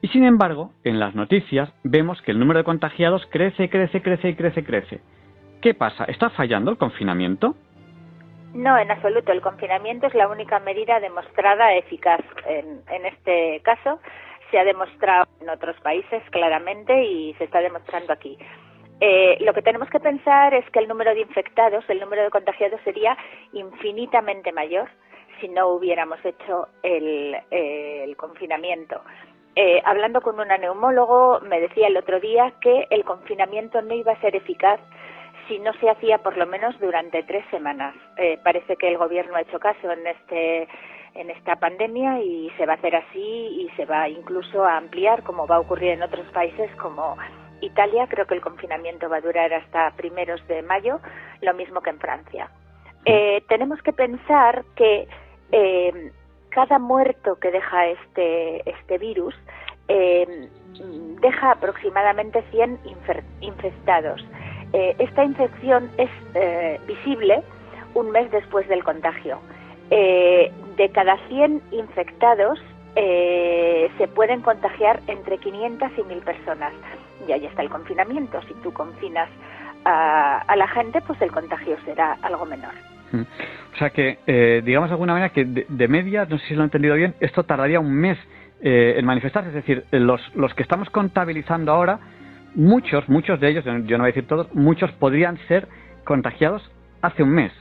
Y sin embargo, en las noticias vemos que el número de contagiados crece, crece, crece y crece, crece. ¿Qué pasa? ¿Está fallando el confinamiento? No, en absoluto. El confinamiento es la única medida demostrada eficaz. En, en este caso, se ha demostrado en otros países claramente y se está demostrando aquí. Eh, lo que tenemos que pensar es que el número de infectados, el número de contagiados sería infinitamente mayor si no hubiéramos hecho el, el confinamiento. Eh, hablando con un neumólogo, me decía el otro día que el confinamiento no iba a ser eficaz si no se hacía por lo menos durante tres semanas. Eh, parece que el gobierno ha hecho caso en este en esta pandemia y se va a hacer así y se va incluso a ampliar como va a ocurrir en otros países como Italia. Creo que el confinamiento va a durar hasta primeros de mayo, lo mismo que en Francia. Eh, tenemos que pensar que eh, cada muerto que deja este este virus eh, deja aproximadamente 100 infer- infectados. Eh, esta infección es eh, visible un mes después del contagio. Eh, de cada 100 infectados se pueden contagiar entre 500 y 1000 personas. Y ahí está el confinamiento. Si tú confinas a, a la gente, pues el contagio será algo menor. Mm. O sea que, eh, digamos de alguna manera que de, de media, no sé si lo he entendido bien, esto tardaría un mes eh, en manifestarse. Es decir, los, los que estamos contabilizando ahora, muchos, muchos de ellos, yo no voy a decir todos, muchos podrían ser contagiados hace un mes.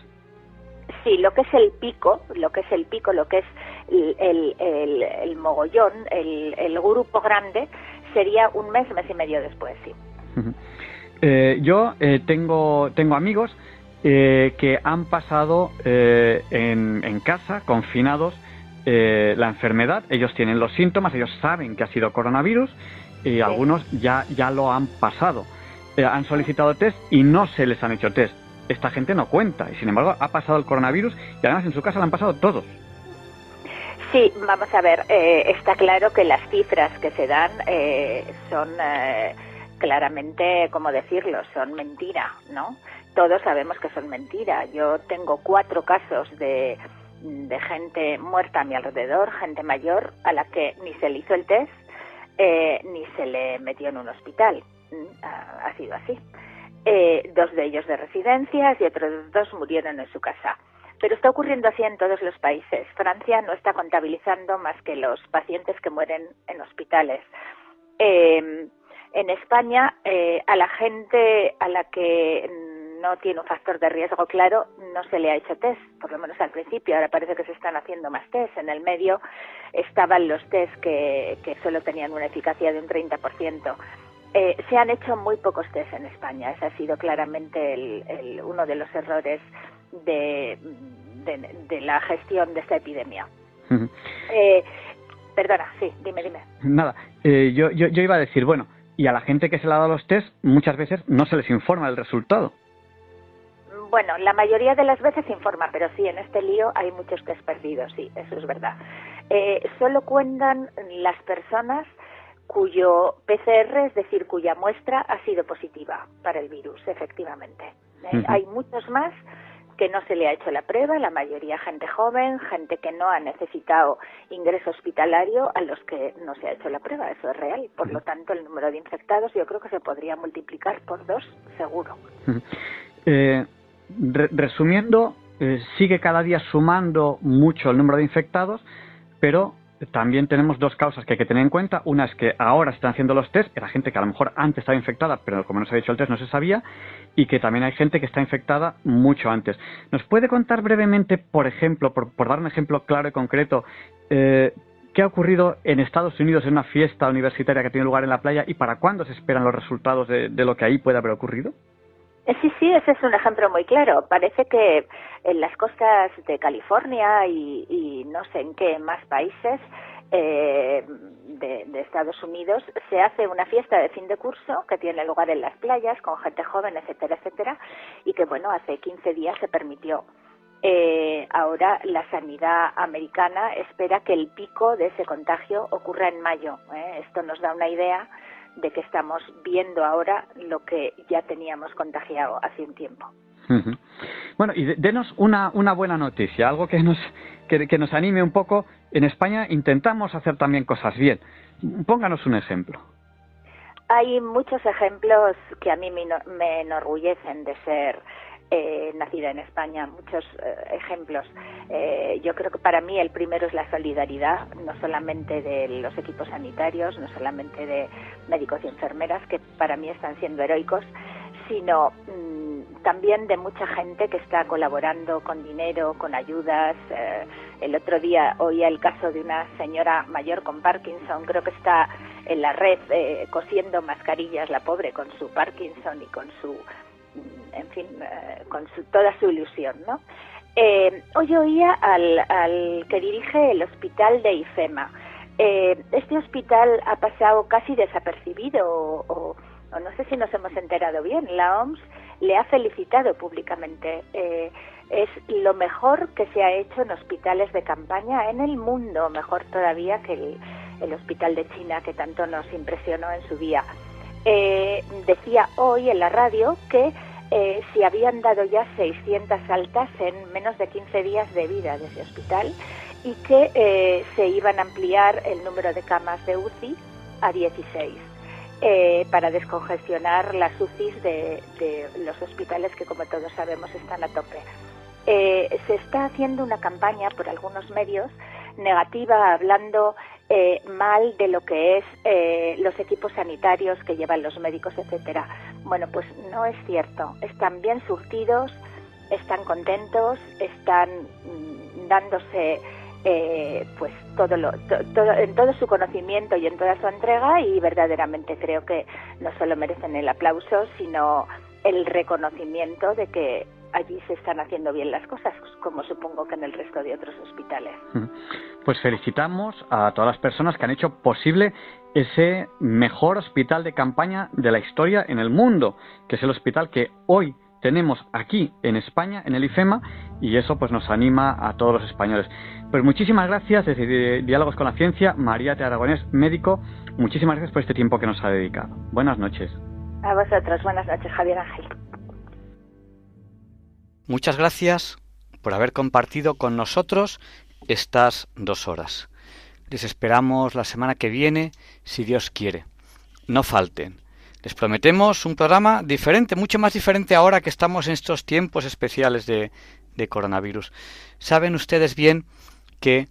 Sí, lo que es el pico, lo que es el pico, lo que es el, el, el- el mogollón, el, grupo grande, sería un mes, mes y medio después, sí. Ujú. Eh, yo eh, tengo, tengo amigos eh, que han pasado eh, en, en casa, confinados, eh, la enfermedad. Ellos tienen los síntomas, ellos saben que ha sido coronavirus y algunos ya, ya lo han pasado. Eh, han solicitado test y no se les han hecho test. Esta gente no cuenta y sin embargo ha pasado el coronavirus y además en su casa lo han pasado todos. Sí, vamos a ver, eh, está claro que las cifras que se dan eh, son claramente, ¿cómo decirlo?, son mentira, ¿no? Todos sabemos que son mentira. Yo tengo cuatro casos de, de gente muerta a mi alrededor, gente mayor, a la que ni se le hizo el test, eh, ni se le metió en un hospital. Mm, Ha, sido así. Eh, dos de ellos de residencias y otros dos murieron en su casa. Pero está ocurriendo así en todos los países. Francia no está contabilizando más que los pacientes que mueren en hospitales. Eh, en España, eh, a la gente a la que no tiene un factor de riesgo claro, no se le ha hecho test, por lo menos al principio. Ahora parece que se están haciendo más test. En el medio estaban los test que, que solo tenían una eficacia de un 30%. Eh, se han hecho muy pocos test en España. Ese ha sido claramente el, el- uno de los errores de, de, de la gestión de esta epidemia. Eh, perdona, sí, dime, dime. Nada, eh, yo, yo, yo iba a decir, bueno, y a la gente que se le ha dado los test, muchas veces no se les informa del resultado. Bueno, la mayoría de las veces informa, pero sí, en este lío hay muchos test perdidos, sí, eso es verdad. Eh, solo cuentan las personas cuyo PCR, es decir, cuya muestra ha sido positiva para el virus, efectivamente. Eh. Hay muchos más que no se le ha hecho la prueba, la mayoría gente joven, gente que no ha necesitado ingreso hospitalario, a los que no se ha hecho la prueba, eso es real. Por lo tanto, el número de infectados yo creo que se podría multiplicar por dos, seguro. Eh, re- resumiendo, eh, sigue cada día sumando mucho el número de infectados, pero también tenemos dos causas que hay que tener en cuenta. Una es que ahora están haciendo los test, era gente que a lo mejor antes estaba infectada, pero como no se ha hecho el test no se sabía, y que también hay gente que está infectada mucho antes. ¿Nos puede contar brevemente, por ejemplo, por, por dar un ejemplo claro y concreto, eh, qué ha ocurrido en Estados Unidos en una fiesta universitaria que tiene lugar en la playa y para cuándo se esperan los resultados de, de lo que ahí puede haber ocurrido? Eh, Sí, sí, ese es un ejemplo muy claro. Parece que en las costas de California y, y no sé en qué más países eh, de, Estados Unidos se hace una fiesta de fin de curso que tiene lugar en las playas con gente joven, etcétera, etcétera, y que bueno, hace 15 días se permitió. Eh, ahora la sanidad americana espera que el pico de ese contagio ocurra en mayo. ¿eh? Esto nos da una idea de que estamos viendo ahora lo que ya teníamos contagiado hace un tiempo. Bueno, y de- denos una, una buena noticia, algo que nos, que, que nos anime un poco. En España intentamos hacer también cosas bien. Pónganos un ejemplo. Hay muchos ejemplos que a mí me enorgullecen de ser eh, nacida en España, muchos eh, ejemplos. Eh, yo creo que para mí el primero es la solidaridad, no solamente de los equipos sanitarios, no solamente de médicos y enfermeras, que para mí están siendo heroicos, sino mm, también de mucha gente que está colaborando con dinero, con ayudas. Eh, el otro día oía el caso de una señora mayor con Parkinson, creo que está en la red cosiendo mascarillas, la pobre, con su Parkinson y con su, en fin, eh, con su, toda su ilusión, ¿no? Eh, hoy oía al, al que dirige el hospital de IFEMA. Eh, este hospital ha pasado casi desapercibido o, no sé si nos hemos enterado bien. La OMS le ha felicitado públicamente. Es lo mejor que se ha hecho en hospitales de campaña en el mundo, mejor todavía que el, el hospital de China que tanto nos impresionó en su día. Decía hoy en la radio que eh, se habían dado ya 600 altas en menos de 15 días de vida de ese hospital y que eh, se iban a ampliar el número de camas de UCI a 16 eh, para descongestionar las UCIs de, de los hospitales que, como todos sabemos, están a tope. Eh, se está haciendo una campaña por algunos medios negativa, hablando eh, mal de lo que es eh, los equipos sanitarios que llevan los médicos, etcétera. Bueno, pues no es cierto. Están bien surtidos, están contentos, están mm, dándose eh, pues todo lo, to- todo, en todo su conocimiento y en toda su entrega y verdaderamente creo que no solo merecen el aplauso sino el reconocimiento de que allí se están haciendo bien las cosas como supongo que en el resto de otros hospitales. Pues felicitamos a todas las personas que han hecho posible ese mejor hospital de campaña de la historia en el mundo, que es el hospital que hoy tenemos aquí en España, en el IFEMA, y eso pues nos anima a todos los españoles. Pues muchísimas gracias desde Diálogos con la Ciencia, María Te Aragonés, médico, muchísimas gracias por este tiempo que nos ha dedicado. Buenas noches. A vosotros, buenas noches, Javier Ángel. Muchas gracias por haber compartido con nosotros estas dos horas. Les esperamos la semana que viene, si Dios quiere. No falten. Les prometemos un programa diferente, mucho más diferente ahora que estamos en estos tiempos especiales de, coronavirus. Saben ustedes bien que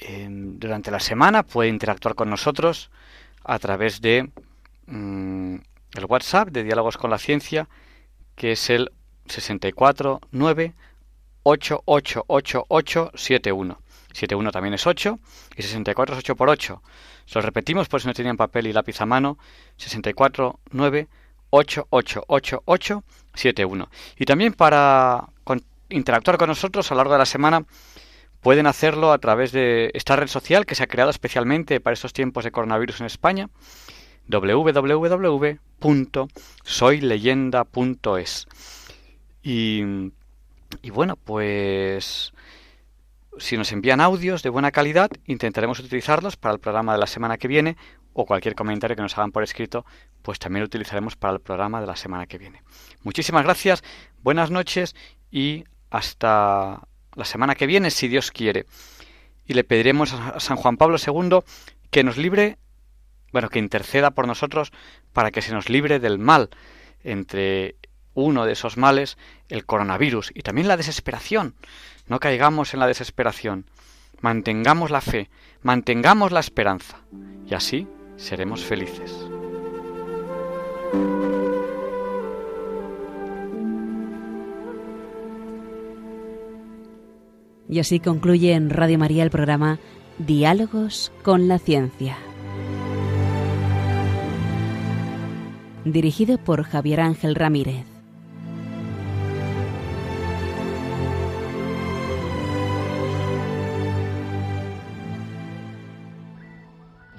eh, durante la semana puede interactuar con nosotros a través de mm, el WhatsApp de Diálogos con la Ciencia, que es el 649 888871. 71 también es 8 y 64 es 8 por 8. Se lo repetimos por si no tenían papel y lápiz a mano. 649 888871. Y también para interactuar con nosotros a lo largo de la semana pueden hacerlo a través de esta red social que se ha creado especialmente para estos tiempos de coronavirus en España www.soyleyenda.es y, y bueno, pues si nos envían audios de buena calidad, intentaremos utilizarlos para el programa de la semana que viene o cualquier comentario que nos hagan por escrito, pues también lo utilizaremos para el programa de la semana que viene. Muchísimas gracias, buenas noches y hasta la semana que viene, si Dios quiere. Y le pediremos a San Juan Pablo II que nos libre, bueno, que interceda por nosotros para que se nos libre del mal, entre uno de esos males, el coronavirus y también la desesperación. No caigamos en la desesperación. Mantengamos la fe, mantengamos la esperanza y así seremos felices. Y así concluye en Radio María el programa Diálogos con la Ciencia. Dirigido por Javier Ángel Ramírez.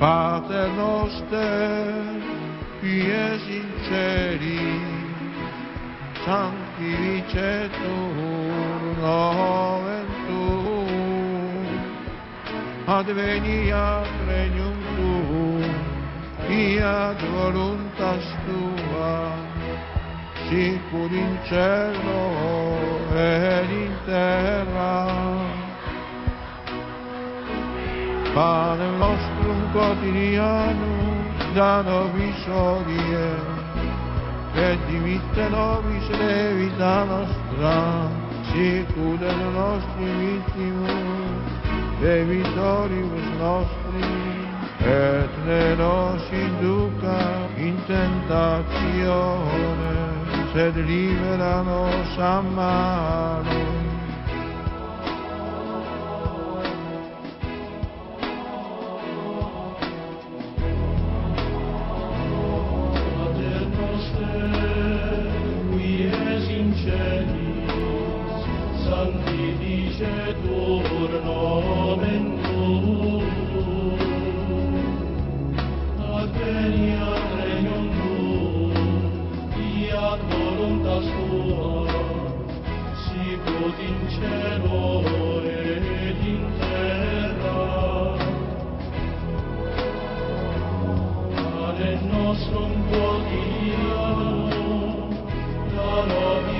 Pater noster, qui es in ceri, sanctificetur nomen tuum, adveniat regnum tuum, fiat voluntas tua, sicur in cielo ed in terra, Pane nostrum quotidianum da nobis hodie, et dimitte nobis levita nostra, sicut et nostri vittimus, debitoribus nostri, et ne nos induca in tentatione, sed libera nos a malo. sanctificetur nomen tuum. Ad regnum tuum, fiat voluntas tua, sicut in cielo et in terra. Ad nostrum quotidianum, da nobis